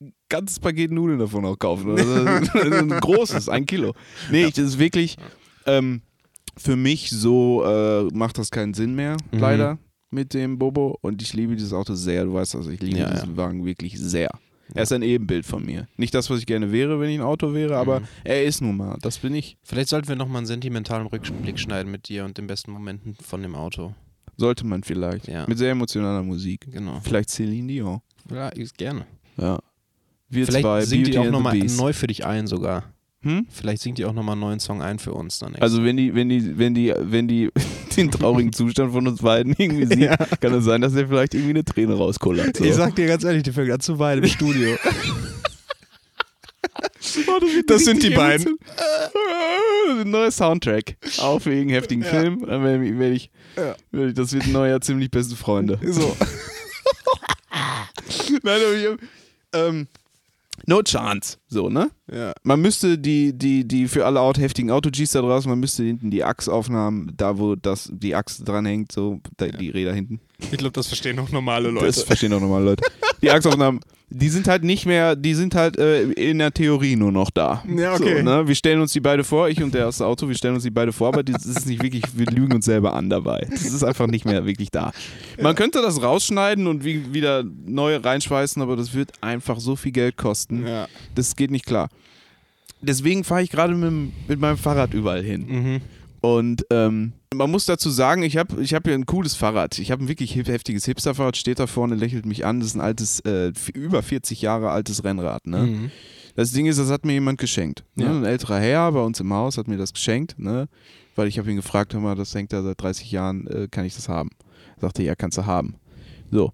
ein ganzes Paket Nudeln davon auch kaufen. Also, [laughs] ein großes, ein Kilo. Nee, ich, das ist wirklich ähm, für mich so äh, macht das keinen Sinn mehr, Mhm. leider, mit dem Bobo. Und ich liebe dieses Auto sehr. Du weißt also, ich liebe Ja, diesen Wagen wirklich sehr. Er ist ein Ebenbild von mir. Nicht das, was ich gerne wäre, wenn ich ein Auto wäre, aber Mhm. er ist nun mal. Das bin ich. Vielleicht sollten wir nochmal einen sentimentalen Rückblick schneiden mit dir und den besten Momenten von dem Auto. Sollte man vielleicht. Ja. Mit sehr emotionaler Musik. Genau. Vielleicht Celine Dion. Ja, ich- gerne. Ja. Wir Vielleicht zwei, singt die Beauty auch and the nochmal neu für dich ein sogar. Hm? Vielleicht singt die auch nochmal einen neuen Song ein für uns dann. Also wenn die, wenn die, wenn die, wenn die [laughs] den traurigen Zustand von uns beiden irgendwie sieht, Ja. kann es sein, dass er vielleicht irgendwie eine Träne rauskullert. So. ich sag dir ganz ehrlich, die fängt an zu weinen im Studio. [laughs] Oh, wird Das sind die beiden. Ein neuer Soundtrack. Auch für irgendeinen heftigen Ja. Film. Dann werde ich, werd ich, Ja. werd ich, das wird ein neuer ziemlich beste Freunde. so. [laughs] Nein, aber ich hab, ähm, no chance. So, ne? Ja. Man müsste die, die, die für alle Auto, heftigen Auto-Gs da draußen, man müsste hinten die Achsaufnahmen, da wo das, die Achse dran hängt, so, da, die Räder hinten. Ich glaube, das verstehen auch normale Das verstehen auch normale Leute. Die Achsaufnahmen, die sind halt nicht mehr, die sind halt äh, in der Theorie nur noch da. Ja, okay. So, ne? Wir stellen uns die beide vor, ich und der aus dem Auto, wir stellen uns die beide vor, aber das ist nicht wirklich, wir lügen uns selber an dabei. Das ist einfach nicht mehr wirklich da. Man könnte das rausschneiden und wie, wieder neu reinschweißen, aber das wird einfach so viel Geld kosten. Ja. Das geht nicht klar. Deswegen fahre ich gerade mit, mit meinem Fahrrad überall hin. Mhm. Und ähm, man muss dazu sagen, ich habe ich hab hier ein cooles Fahrrad. Ich habe ein wirklich heftiges Hipster-Fahrrad, steht da vorne, lächelt mich an. Das ist ein altes, äh, über 40 Jahre altes Rennrad. Ne? Mhm. Das Ding ist, das hat mir jemand geschenkt. Ne? Ja. Ein älterer Herr bei uns im Haus hat mir das geschenkt, ne? weil ich habe ihn gefragt, hör mal, das hängt da seit 30 Jahren, äh, kann ich das haben? Er sagte, ja, kannst du haben. So.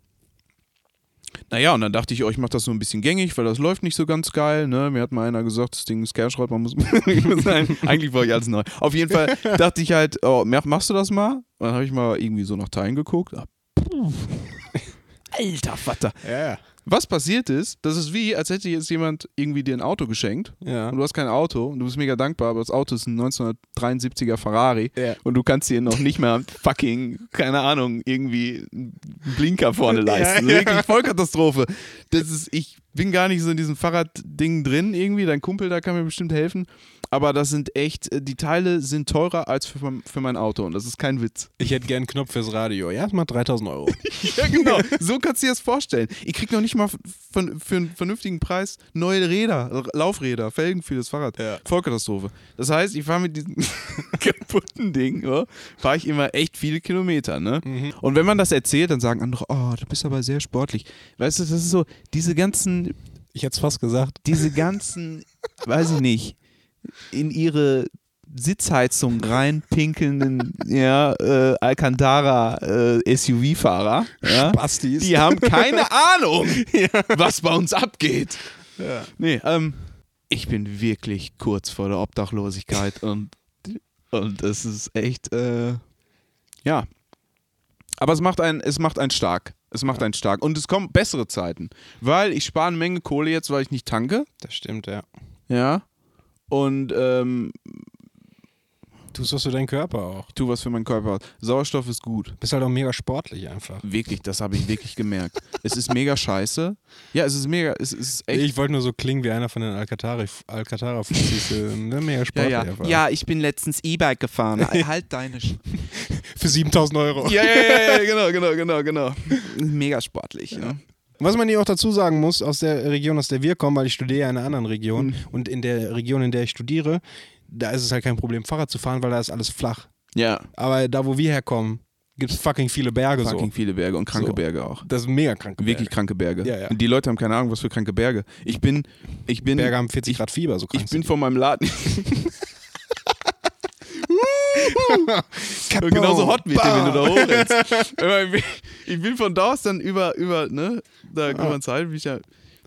Naja, und dann dachte ich, oh, ich mache das so ein bisschen gängig, weil das läuft nicht so ganz geil. Ne? Mir hat mal einer gesagt, das Ding ist Cash-Schrott, man muss. [laughs] Eigentlich war ich alles neu. Auf jeden Fall dachte ich halt, oh, mach- machst du das mal? Und dann habe ich mal irgendwie so nach Teilen geguckt. Ah. [laughs] Alter Vater. Ja. Was passiert ist, das ist wie, als hätte jetzt jemand irgendwie dir ein Auto geschenkt Ja. und du hast kein Auto und du bist mega dankbar, aber das Auto ist ein 1973er Ferrari Ja. und du kannst dir noch nicht mal fucking, keine Ahnung, irgendwie einen Blinker vorne [laughs] leisten. Ja, ja. Wirklich Vollkatastrophe. Das ist, ich bin gar nicht so in diesem Fahrradding drin irgendwie, dein Kumpel da kann mir bestimmt helfen, aber das sind echt, äh, die Teile sind teurer als für mein, für mein Auto und das ist kein Witz. Ich hätte gern einen Knopf fürs Radio. Ja, das macht 3000 Euro. [laughs] Ja, genau. So kannst du dir das vorstellen. Ich krieg noch nicht mal von, für einen vernünftigen Preis neue Räder, Laufräder, Felgen für das Fahrrad. Ja. Vollkatastrophe. Das heißt, ich fahre mit diesem [laughs] kaputten Ding, ja, fahre ich immer echt viele Kilometer. Ne? Mhm. Und wenn man das erzählt, dann sagen andere, oh, du bist aber sehr sportlich. Weißt du, das ist so, diese ganzen, Ich hätte es fast gesagt. diese ganzen, weiß ich nicht, in ihre Sitzheizung reinpinkelnden [laughs] ja, äh, Alcantara äh, SUV-Fahrer. Ja? Bastis. Die haben keine [laughs] Ahnung, was bei uns abgeht. Ja. Nee, ähm, ich bin wirklich kurz vor der Obdachlosigkeit [laughs] und, und es ist echt, äh, ja. Aber es macht einen, es macht einen stark. Es macht einen stark. Und es kommen bessere Zeiten. Weil ich spare eine Menge Kohle jetzt, weil ich nicht tanke. Das stimmt, ja. Ja. Und ähm, Tust was für deinen Körper auch. tu was für meinen Körper. Sauerstoff ist gut. Bist halt auch mega sportlich einfach. Wirklich, das habe ich wirklich gemerkt. [laughs] es ist mega scheiße. Ja, es ist mega, es ist echt. Ich wollte nur so klingen wie einer von den Alcatara-Fuzis. [laughs] äh, ne, mega ja, sportlich ja. einfach. ja, ich bin letztens E-Bike gefahren. [laughs] halt deine Sch Für 7000 Euro. Ja, ja, ja, ja, genau, genau, genau, genau. Mega sportlich. Ja. Was man hier auch dazu sagen muss, aus der Region, aus der wir kommen, weil ich studiere ja in einer anderen Region Mhm. und in der Region, in der ich studiere, da ist es halt kein Problem, Fahrrad zu fahren, weil da ist alles flach. ja. Aber da, wo wir herkommen, gibt es fucking viele Berge Fucking so. viele Berge und kranke So. Berge auch. Das ist mega krank. Wirklich kranke Berge. Ja, ja. Und die Leute haben keine Ahnung, was für kranke Berge. Ich bin, ich bin, Berge haben 40 Grad Fieber, so krank ich bin sind von meinem Laden. [laughs] [laughs] genauso hot wird der, wenn du da hochrennst. [laughs] Ich bin- von da aus dann über, über, ne, da kann man Zeit, wie ich ja,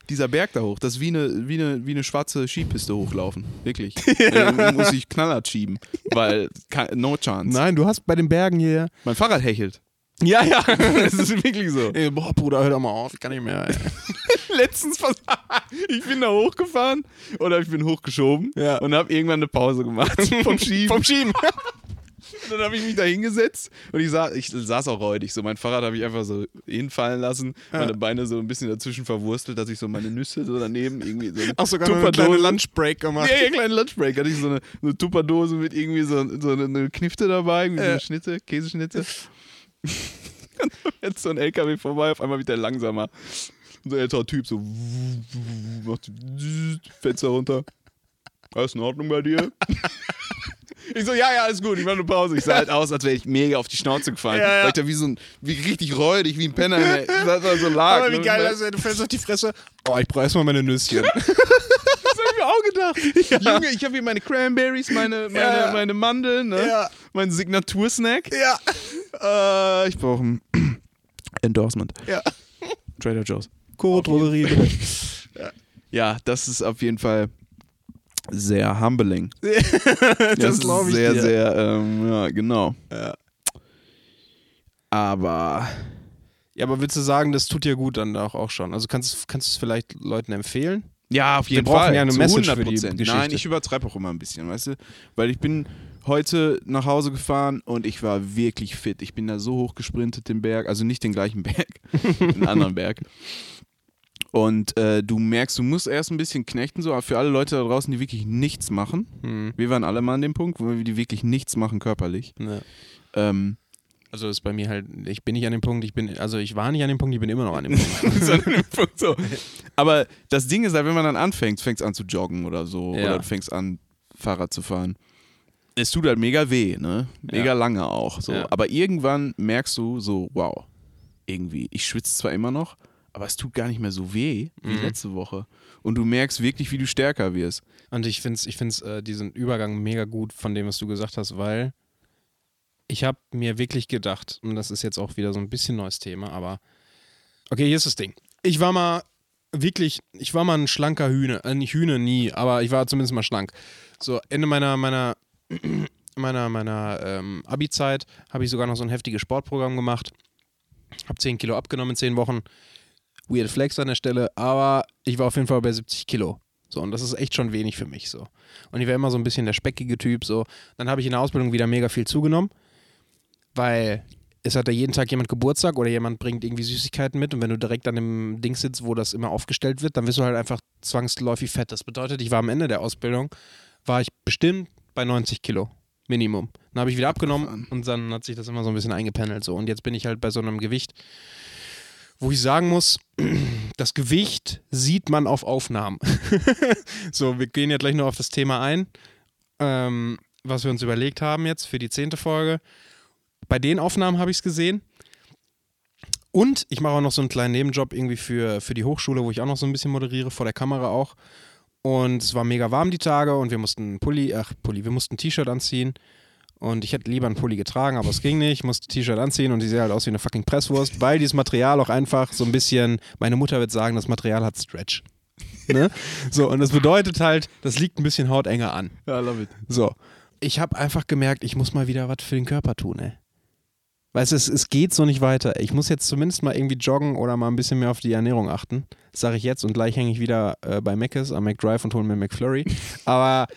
dieser Berg da hoch, das ist wie eine, wie eine, wie eine schwarze Skipiste hochlaufen. Wirklich. Da muss ich knallhart schieben, weil, no chance. Nein, du hast bei den Bergen hier. Mein Fahrrad hechelt. Ja, ja. [laughs] Das ist wirklich so. Ey, boah, Bruder, hör doch mal auf, ich kann nicht mehr. [laughs] Letztens, [laughs] ich bin da hochgefahren oder ich bin hochgeschoben Ja. und habe irgendwann eine Pause gemacht vom Schieben. Vom Schieben. dann habe ich mich da hingesetzt und ich, sa ich saß auch räudig. So mein Fahrrad habe ich einfach so hinfallen lassen, meine Beine so ein bisschen dazwischen verwurstelt, dass ich so meine Nüsse so daneben irgendwie so eine Ach, sogar eine kleine Lunchbreak gemacht. Ja, ja, kleinen Lunchbreak. Hatte ich so eine, eine Tupperdose mit irgendwie so, so eine, eine Knifte dabei, irgendwie so Ja. eine Schnitte, Käseschnitte. [laughs] Jetzt so ein LKW vorbei, auf einmal wird der langsamer. Und so ein älterer Typ so [laughs] macht Fenster runter. Alles in Ordnung bei dir? [laughs] Ich so, ja, ja, alles gut, ich mach eine Pause. Ich sah halt aus, als wäre ich mega auf die Schnauze gefallen. Ja, ja. Weil ich da wie so ein, wie richtig räudig, wie ein Penner in der, so lag. Aber wie ne? geil, das also, du fällst auf die Fresse. Oh, ich brauche erstmal meine Nüsschen. Mir auch gedacht. [laughs] Junge, ich habe hier meine Cranberries, meine, meine, Ja. meine Mandeln, ne? Ja. mein Signatursnack. ja. Äh, ich brauche ein [clears throat] Endorsement. Ja. Trader Joe's. Koro Drogerie. [laughs] Ja, das ist auf jeden Fall sehr humbling. [laughs] das ist glaube ich sehr, dir. sehr, ähm, ja, genau. Ja. Aber ja, aber willst du sagen, das tut dir gut dann auch, auch schon? Also kannst, kannst du es vielleicht Leuten empfehlen? Ja, auf jeden brauchen Fall. ja eine Message für die 100%. Geschichte. Nein, ich übertreibe auch immer ein bisschen, weißt du? Weil ich bin heute nach Hause gefahren und ich war wirklich fit. Ich bin da so hoch gesprintet den Berg, also nicht den gleichen Berg, [laughs] einen anderen Berg. Und äh, du merkst, du musst erst ein bisschen knechten, so, aber für alle Leute da draußen, die wirklich nichts machen. Hm. Wir waren alle mal an dem Punkt, wo wir die wirklich nichts machen körperlich. Ne. Ähm, Also ist bei mir halt, ich bin nicht an dem Punkt, ich bin, also ich war nicht an dem Punkt, ich bin immer noch an dem Punkt. [laughs] an dem Punkt so. [laughs] Aber das Ding ist halt, wenn man dann anfängt, fängst an zu joggen oder so, Ja. oder du fängst an, Fahrrad zu fahren. Es tut halt mega weh, ne? Mega Ja. lange auch. So. Ja. Aber irgendwann merkst du so, wow, irgendwie, ich schwitze zwar immer noch, aber es tut gar nicht mehr so weh wie Mhm. letzte Woche. Und du merkst wirklich, wie du stärker wirst. Und ich finde ich find's, äh, diesen Übergang mega gut von dem, was du gesagt hast, weil ich habe mir wirklich gedacht, und das ist jetzt auch wieder so ein bisschen neues Thema, aber okay, hier ist das Ding. Ich war mal wirklich, ich war mal ein schlanker Hühner, äh, nicht Hühner nie, aber ich war zumindest mal schlank. So Ende meiner meiner [clears throat] meiner meiner ähm, Abi-Zeit habe ich sogar noch so ein heftiges Sportprogramm gemacht, habe 10 Kilo abgenommen in 10 Wochen. Weird Flex an der Stelle, aber ich war auf jeden Fall bei 70 Kilo. So, und das ist echt schon wenig für mich so. Und ich war immer so ein bisschen der speckige Typ so. Dann habe ich in der Ausbildung wieder mega viel zugenommen, weil es hat ja jeden Tag jemand Geburtstag oder jemand bringt irgendwie Süßigkeiten mit und wenn du direkt an dem Ding sitzt, wo das immer aufgestellt wird, dann wirst du halt einfach zwangsläufig fett. Das bedeutet, ich war am Ende der Ausbildung, war ich bestimmt bei 90 Kilo. Minimum. Dann habe ich wieder abgenommen und dann hat sich das immer so ein bisschen eingependelt so. Und jetzt bin ich halt bei so einem Gewicht, wo ich sagen muss, [clears throat] das Gewicht sieht man auf Aufnahmen. [laughs] so, wir gehen ja gleich noch auf das Thema ein, ähm, was wir uns überlegt haben jetzt für die zehnte Folge. Bei den Aufnahmen habe ich es gesehen. Und ich mache auch noch so einen kleinen Nebenjob irgendwie für, für die Hochschule, wo ich auch noch so ein bisschen moderiere, vor der Kamera auch. Und es war mega warm die Tage und wir mussten Pulli, ach Pulli, wir mussten ein T-Shirt anziehen. Und ich hätte lieber einen Pulli getragen, aber es ging nicht. Ich musste ein T-Shirt anziehen und die sehe halt aus wie eine fucking Presswurst, weil dieses Material auch einfach so ein bisschen, meine Mutter wird sagen, das Material hat Stretch. Ne? So, und das bedeutet halt, das liegt ein bisschen hautenger an. Ja, love it. So. Ich habe einfach gemerkt, ich muss mal wieder was für den Körper tun, ey. Weißt du, es, es geht so nicht weiter. Ich muss jetzt zumindest mal irgendwie joggen oder mal ein bisschen mehr auf die Ernährung achten. Das sage ich jetzt und gleich hänge ich wieder äh, bei Mc's am McDrive und hole mir McFlurry. Aber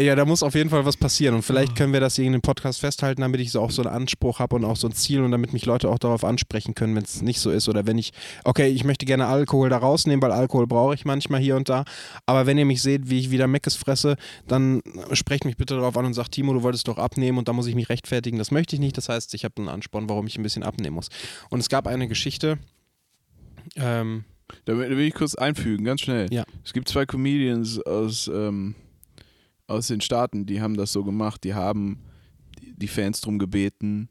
ja, da muss auf jeden Fall was passieren und vielleicht können wir das hier in dem Podcast festhalten, damit ich so auch so einen Anspruch habe und auch so ein Ziel und damit mich Leute auch darauf ansprechen können, wenn es nicht so ist oder wenn ich, okay, ich möchte gerne Alkohol da rausnehmen, weil Alkohol brauche ich manchmal hier und da, aber wenn ihr mich seht, wie ich wieder Meckes fresse, dann sprecht mich bitte darauf an und sagt, Timo, du wolltest doch abnehmen und da muss ich mich rechtfertigen, das möchte ich nicht, das heißt, ich habe einen Ansporn, warum ich ein bisschen abnehmen muss. Und es gab eine Geschichte, ähm, Da will da will ich kurz einfügen, ganz schnell. Ja. Es gibt zwei Comedians aus, ähm, aus den Staaten, die haben das so gemacht. Die haben die- Fans drum gebeten,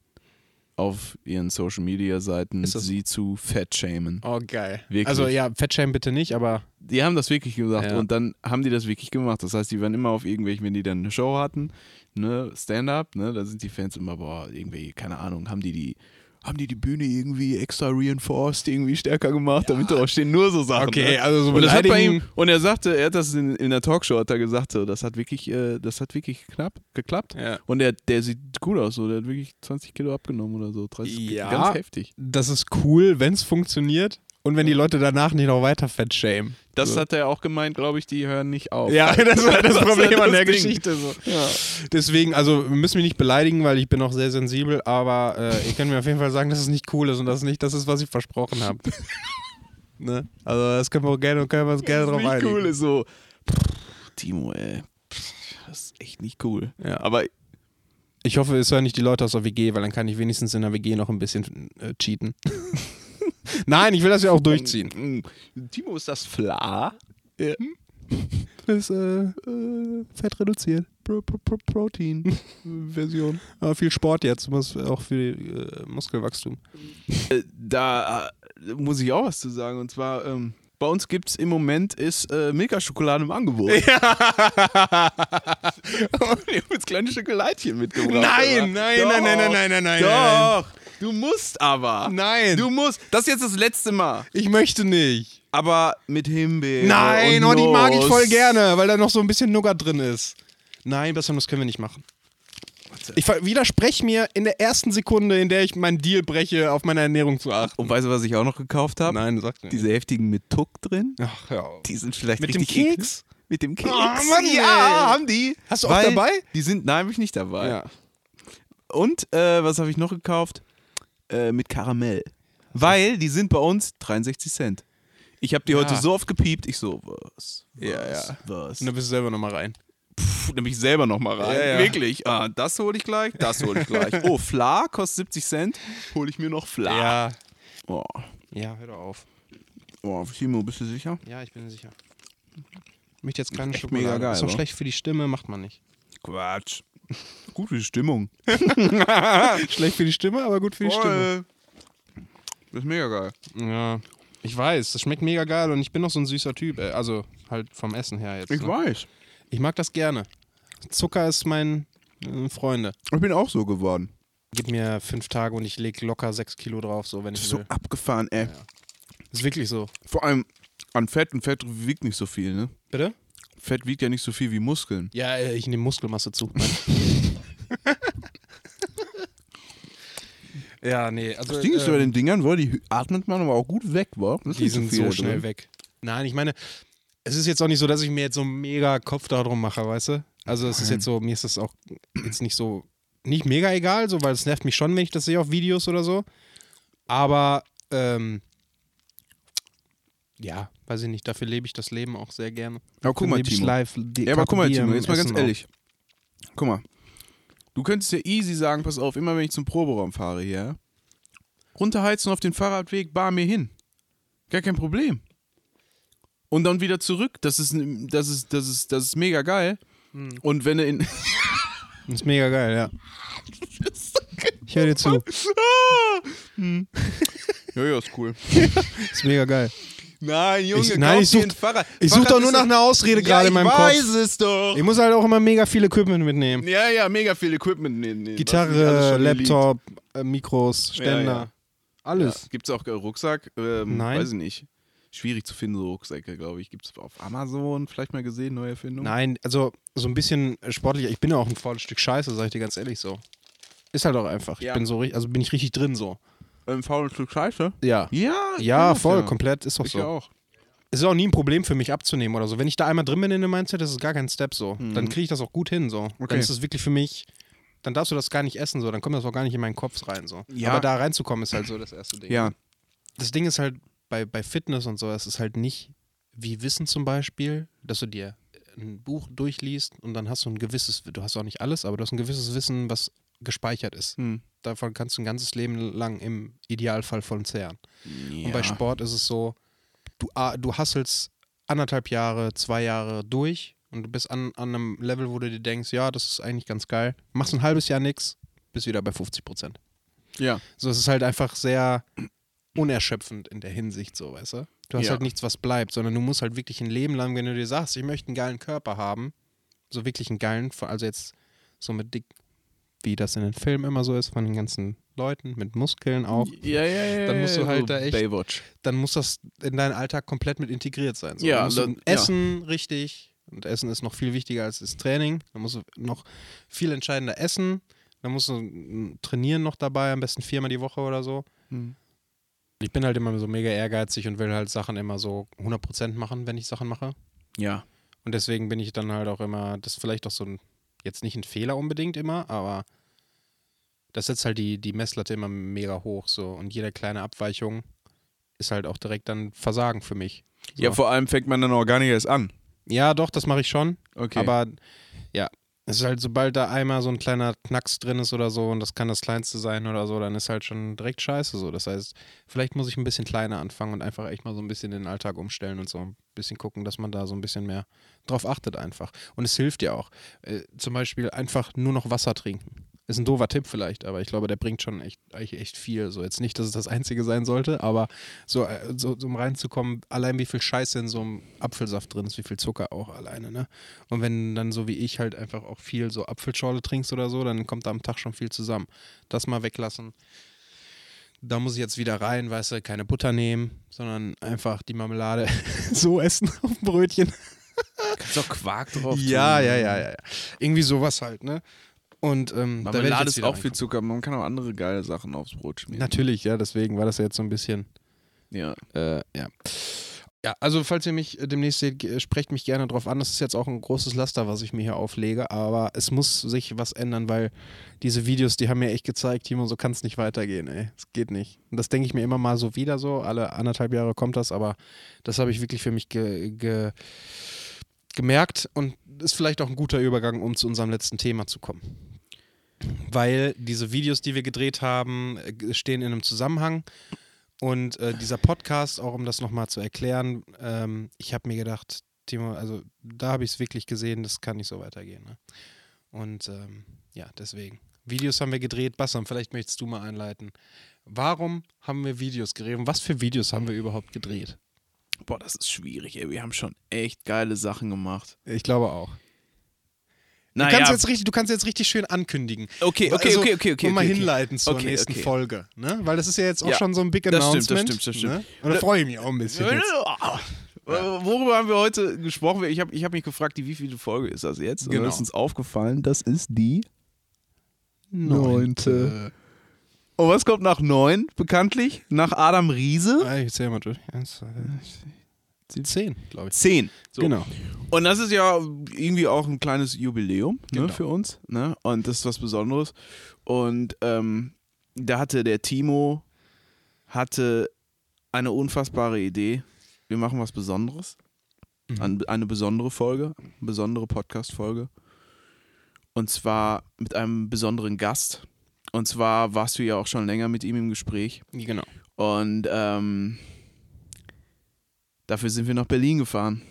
auf ihren Social Media Seiten sie zu fettshamen. oh geil. Wirklich. Also ja, Fettshame bitte nicht, aber Die haben das wirklich gesagt Ja. und dann haben die das wirklich gemacht. Das heißt, die waren immer auf irgendwelchen, wenn die dann eine Show hatten, ne, Stand-up, ne, da sind die Fans immer, boah, irgendwie, keine Ahnung, haben die die haben die die Bühne irgendwie extra reinforced, irgendwie stärker gemacht, damit drauf stehen nur so Sachen. okay, ne? also so Und, das hat bei ihm, und er sagte, er hat das in, in der Talkshow, hat er gesagt, so, das hat wirklich, äh, das hat wirklich knapp geklappt. Ja. Und der, der sieht gut aus, so, der hat wirklich 20 Kilo abgenommen oder so, 30, Ja. ganz heftig. Das ist cool, wenn es funktioniert und wenn die Leute danach nicht noch weiter Fettshamen. Das so. hat er auch gemeint, glaube ich, die hören nicht auf. Ja, [laughs] das war das Das Problem das an der Ding. Geschichte. So. Ja. Deswegen, also wir müssen mich nicht beleidigen, weil ich bin auch sehr sensibel, aber äh, ihr könnt mir auf jeden Fall sagen, dass es nicht cool ist und dass es nicht das ist, was ich versprochen habe. [laughs] ne? Also das können wir auch gerne, können wir uns gerne das drauf ist nicht einigen. cool ist so, pff, Timo, ey, pff, das ist echt nicht cool. Ja. Aber Ich hoffe, es hören nicht die Leute aus der WG, weil dann kann ich wenigstens in der WG noch ein bisschen äh, cheaten. [laughs] Nein, ich will das ja auch durchziehen. Mm, Timo, ist das Fla? Das ist äh, äh, fett reduziert. Pro Pro Pro Protein-Version. [laughs] Aber viel Sport jetzt, muss auch viel äh, Muskelwachstum. Äh, da äh, muss ich auch was zu sagen. Und zwar, ähm, bei uns gibt es im Moment ist äh, Milka-Schokolade im Angebot. [laughs] Ja. [laughs] Und ich habe jetzt kleine Schokoladchen mitgebracht. nein, nein, Doch, nein, nein, nein, nein, nein, nein. Doch, du musst aber. Nein. Du musst. Das ist jetzt das letzte Mal. Ich möchte nicht. Aber mit Himbeere. Nein, und oh, die mag ich voll gerne, weil da noch so ein bisschen Nougat drin ist. Nein, besser das können wir nicht machen. Ich ver- widerspreche mir in der ersten Sekunde, in der ich meinen Deal breche, auf meine Ernährung zu achten. Und weißt du, was ich auch noch gekauft habe? Nein, sag nicht. Diese heftigen mit Tuck drin. Ach, auf. Die sind vielleicht Mit dem richtig eklig. Keks? Mit dem Keks. Ah, Mann, ja, haben die. Hast du auch Weil dabei? Die sind, nein, habe ich nicht dabei. Ja. Und äh, was habe ich noch gekauft? Äh, mit Karamell. Weil die sind bei uns 63 Cent. Ich habe die Ja. heute so oft gepiept, ich so, was? was Ja, ja. Was? Und dann bist du selber nochmal rein. Puh, nehme ich selber nochmal rein. Ja, ja. Wirklich. Ah, das hole ich gleich, das hole ich gleich. [laughs] Oh, Fla kostet 70 Cent. Hole ich mir noch Fla. Ja. Oh, Ja, hör doch auf. oh Timo, bist du sicher? Ja, ich bin sicher. Ich möchte jetzt keine Echt Schokolade. mega geil, ist doch schlecht für die Stimme, macht man nicht. Quatsch. Gut für die Stimmung. [laughs] schlecht für die Stimme, aber gut für die Stimme. Voll. Das ist mega geil. Ja. Ich weiß, das schmeckt mega geil und ich bin noch so ein süßer Typ. ey. Also halt vom Essen her jetzt. Ich ne? weiß. Ich mag das gerne. Zucker ist mein äh, Freunde. Ich bin auch so geworden. Gib mir fünf Tage und ich leg locker sechs Kilo drauf, so wenn ich so will. abgefahren, ey. Ist wirklich so. Vor allem an Fett und Fett wiegt nicht so viel, ne? Bitte? Fett wiegt ja nicht so viel wie Muskeln. Ja, äh, ich nehme Muskelmasse zu. [laughs] ja, nee. Also, Das Ding ist so bei den Dingern, wo die atmet man aber auch gut weg, wa? Das ist die nicht sind viel so da schnell drin. weg. Nein, ich meine, es ist jetzt auch nicht so, dass ich mir jetzt so mega Kopf darum mache, weißt du? Also es ist jetzt so, mir ist das auch jetzt nicht so, nicht mega egal, so, weil es nervt mich schon, wenn ich das sehe auf Videos oder so. Aber, ähm, ja, weiß ich nicht, dafür lebe ich das Leben auch sehr gerne. Aber guck mal, Timo. live. Ja, aber guck mal, Timo, jetzt mal ganz Essen auch. ehrlich. Guck mal. Du könntest ja easy sagen, pass auf, immer wenn ich zum Proberaum fahre hier, runterheizen auf den Fahrradweg, bar mir hin. Gar kein Problem. Und dann wieder zurück. Das ist, das ist, das ist, das ist mega geil. Hm. Und wenn du in. Das ist mega geil, ja. [laughs] Ich höre dir zu. [laughs] ja, ja, ist cool. Das [laughs] ist mega geil. Nein, Junge, Ich- nein, ich dir such- ein Fahrrad. Ich suche Fahrrad doch nur nach einer Ausrede ja, gerade in meinem ich Kopf. weiß es doch. Ich muss halt auch immer mega viel Equipment mitnehmen. Ja, ja, mega viel Equipment nehmen. was nicht alles Gitarre. Laptop, äh, Mikros, Ständer. ja. Alles. Ja. Gibt es auch Rucksack? Ähm, Nein. Weiß ich nicht. Schwierig zu finden, so Rucksäcke, glaube ich. Gibt es auf Amazon vielleicht mal gesehen, neue Erfindung? Nein, also so ein bisschen sportlicher. Ich bin ja auch ein faules Stück Scheiße, sag ich dir ganz ehrlich so. Ist halt auch einfach. Ja. Ich bin so richtig, also bin ich richtig drin so. Ein faules Stück Scheiße? Ja. Ja, Ja, voll, ja. komplett, ist doch Ich so. auch. Es ist auch nie ein Problem für mich abzunehmen oder so. Wenn ich da einmal drin bin in dem Mindset, das ist gar kein Step so. Mhm. Dann kriege ich das auch gut hin so. Okay. Dann ist es wirklich für mich, dann darfst du das gar nicht essen so. Dann kommt das auch gar nicht in meinen Kopf rein so. Ja. Aber da reinzukommen ist halt so das erste Ding. Ja. das Ding ist halt bei, bei Fitness und so, es ist halt nicht wie Wissen zum Beispiel, dass du dir ein Buch durchliest und dann hast du ein gewisses, du hast auch nicht alles, aber du hast ein gewisses Wissen, was gespeichert ist. Hm. Davon kannst du ein ganzes Leben lang im Idealfall von zehren. ja. Und bei Sport ist es so, du, du hasselst anderthalb Jahre, zwei Jahre durch und du bist an, an einem Level, wo du dir denkst, ja, das ist eigentlich ganz geil. Machst ein halbes Jahr nix, bist wieder bei 50 Prozent. Ja. So, es ist halt einfach sehr unerschöpfend in der Hinsicht, so, weißt du? Du hast Ja. halt nichts, was bleibt, sondern du musst halt wirklich ein Leben lang, wenn du dir sagst, ich möchte einen geilen Körper haben, so wirklich einen geilen, also jetzt so mit dick, wie das in den Filmen immer so ist, von den ganzen Leuten, mit Muskeln auch, Ja, ja, ja. Dann musst du halt da echt- Baywatch. dann muss das in deinen Alltag komplett mit integriert sein. So. Ja, dann dann- ja. Essen richtig, und Essen ist noch viel wichtiger als das Training, dann musst du noch viel entscheidender essen, dann musst du mm, trainieren noch dabei, am besten viermal die Woche oder so. Hm. Ich bin halt immer so mega ehrgeizig und will halt Sachen immer so 100% machen, wenn ich Sachen mache. Ja. Und deswegen bin ich dann halt auch immer, das ist vielleicht auch so ein, jetzt nicht ein Fehler unbedingt immer, aber das setzt halt die, die Messlatte immer mega hoch so. Und jede kleine Abweichung ist halt auch direkt dann Versagen für mich. So. Ja, vor allem fängt man dann auch gar nicht erst an. ja, doch, das mache ich schon. Okay. Aber ja, Es ist halt, sobald da einmal so ein kleiner Knacks drin ist oder so, und das kann das kleinste sein oder so, dann ist halt schon direkt scheiße so. Das heißt, vielleicht muss ich ein bisschen kleiner anfangen und einfach echt mal so ein bisschen den Alltag umstellen und so ein bisschen gucken, dass man da so ein bisschen mehr drauf achtet einfach. Und es hilft ja auch. Äh, zum Beispiel einfach nur noch Wasser trinken. Ist ein doofer Tipp vielleicht, aber ich glaube, der bringt schon echt, echt, viel. So jetzt nicht, dass es das Einzige sein sollte, aber so, äh, so, so um reinzukommen, allein wie viel Scheiße in so einem Apfelsaft drin ist, wie viel Zucker auch alleine, ne? Und wenn dann so wie ich halt einfach auch viel so Apfelschorle trinkst oder so, dann kommt da am Tag schon viel zusammen. Das mal weglassen. Da muss ich jetzt wieder rein, weißt du, keine Butter nehmen, sondern einfach die Marmelade [laughs] so essen [laughs] auf dem Brötchen. Kannst doch Quark drauf Ja, ja, ja, ja, ja. Irgendwie sowas halt, ne? Und ähm, da Marmelade ist auch viel. Zucker. Man kann auch andere geile Sachen aufs Brot schmieren. Natürlich, ja, deswegen war das ja jetzt so ein bisschen, Ja. äh, ja. Ja, also falls ihr mich demnächst seht, sprecht mich gerne drauf an. Das ist jetzt auch ein großes Laster, was ich mir hier auflege, aber es muss sich was ändern, weil diese Videos, die haben mir echt gezeigt, Timo, so kann es nicht weitergehen, ey. Es geht nicht. Und das denke ich mir immer mal so wieder so. Alle anderthalb Jahre kommt das, aber das habe ich wirklich für mich ge ge gemerkt und ist vielleicht auch ein guter Übergang, um zu unserem letzten Thema zu kommen. Weil diese Videos, die wir gedreht haben, äh, stehen in einem Zusammenhang. Und äh, dieser Podcast, auch um das nochmal zu erklären, ähm, ich habe mir gedacht, Timo, also da habe ich es wirklich gesehen, das kann nicht so weitergehen. Ne? Und ähm, ja, deswegen. Videos haben wir gedreht. Bassam, vielleicht möchtest du mal einleiten. Warum haben wir Videos gedreht? Und was für Videos haben wir überhaupt gedreht? Boah, das ist schwierig, ey. Wir haben schon echt geile Sachen gemacht. Ich glaube auch. Du, Naja, kannst jetzt richtig, du kannst jetzt richtig schön ankündigen. okay, okay, Also, okay, okay, okay. um mal okay, okay. hinleiten zur Okay, nächsten. Folge. Ne? Weil das ist ja jetzt auch Ja, schon so ein Big das stimmt, das Announcement. stimmt, das stimmt. Ne? Und da freue ich mich auch ein bisschen. Äh, Worüber haben wir heute gesprochen? Ich habe ich hab mich gefragt, die wievielte Folge ist das jetzt? Und Genau. ist uns aufgefallen, das ist die. Neunte. Und was kommt nach neun, bekanntlich? Nach Adam Riese? Ah, Ich zähle mal durch. Eins, zwei, drei, zehn, glaube ich. Zehn. So. Genau. Und das ist ja irgendwie auch ein kleines Jubiläum ne, Genau. für uns. Ne? Und das ist was Besonderes. Und ähm, da hatte der Timo hatte eine unfassbare Idee. Wir machen was Besonderes. Mhm. Eine, eine besondere Folge, eine besondere Podcast-Folge. Und zwar mit einem besonderen Gast. Und zwar warst du ja auch schon länger mit ihm im Gespräch. Genau. Und ähm, dafür sind wir nach Berlin gefahren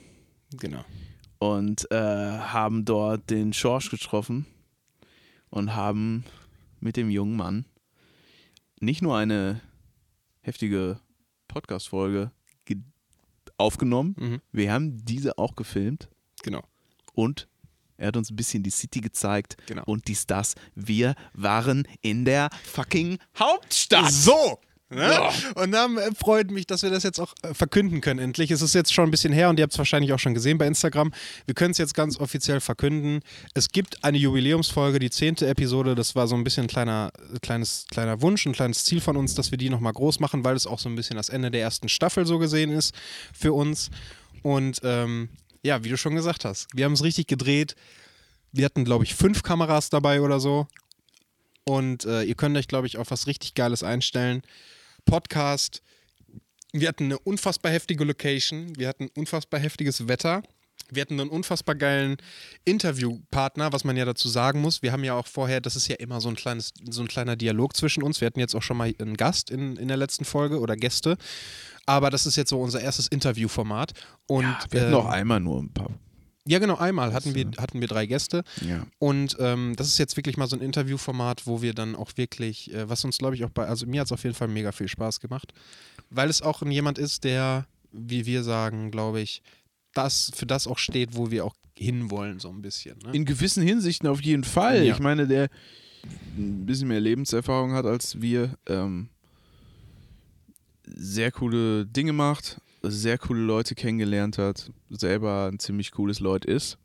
Genau. und äh, haben dort den Schorsch getroffen und haben mit dem jungen Mann nicht nur eine heftige Podcast-Folge ge- aufgenommen, Mhm. wir haben diese auch gefilmt Genau. und er hat uns ein bisschen die City gezeigt Genau. und dies, das. Wir waren in der fucking Hauptstadt. So! Ne? Und dann äh, freut mich, dass wir das jetzt auch äh, verkünden können endlich. Es ist jetzt schon ein bisschen her und ihr habt es wahrscheinlich auch schon gesehen bei Instagram. Wir können es jetzt ganz offiziell verkünden. Es gibt eine Jubiläumsfolge, die zehnte Episode. Das war so ein bisschen ein kleiner, kleines, kleiner Wunsch, ein kleines Ziel von uns, dass wir die nochmal groß machen, weil es auch so ein bisschen das Ende der ersten Staffel so gesehen ist für uns. Und ähm, ja, wie du schon gesagt hast, wir haben es richtig gedreht. Wir hatten, glaube ich, fünf Kameras dabei oder so. Und äh, ihr könnt euch, glaube ich, auf was richtig Geiles einstellen. Podcast. Wir hatten eine unfassbar heftige Location. Wir hatten unfassbar heftiges Wetter. Wir hatten einen unfassbar geilen Interviewpartner, was man ja dazu sagen muss. Wir haben ja auch vorher, das ist ja immer so ein kleines, so ein kleiner Dialog zwischen uns. Wir hatten jetzt auch schon mal einen Gast in, in der letzten Folge oder Gäste. Aber das ist jetzt so unser erstes Interviewformat. Und Wir hatten ähm, noch einmal nur ein paar. Ja, genau, einmal hatten wir, hatten wir drei Gäste. Ja. Und ähm, das ist jetzt wirklich mal so ein Interviewformat, wo wir dann auch wirklich, äh, was uns glaube ich auch bei, also mir hat es auf jeden Fall mega viel Spaß gemacht, weil es auch jemand ist, der, wie wir sagen, glaube ich, das für das auch steht, wo wir auch hinwollen, so ein bisschen. Ne? In gewissen Hinsichten auf jeden Fall. Ja. Ich meine, der ein bisschen mehr Lebenserfahrung hat als wir, ähm, sehr coole Dinge macht, sehr coole Leute kennengelernt hat, selber ein ziemlich cooles Leut ist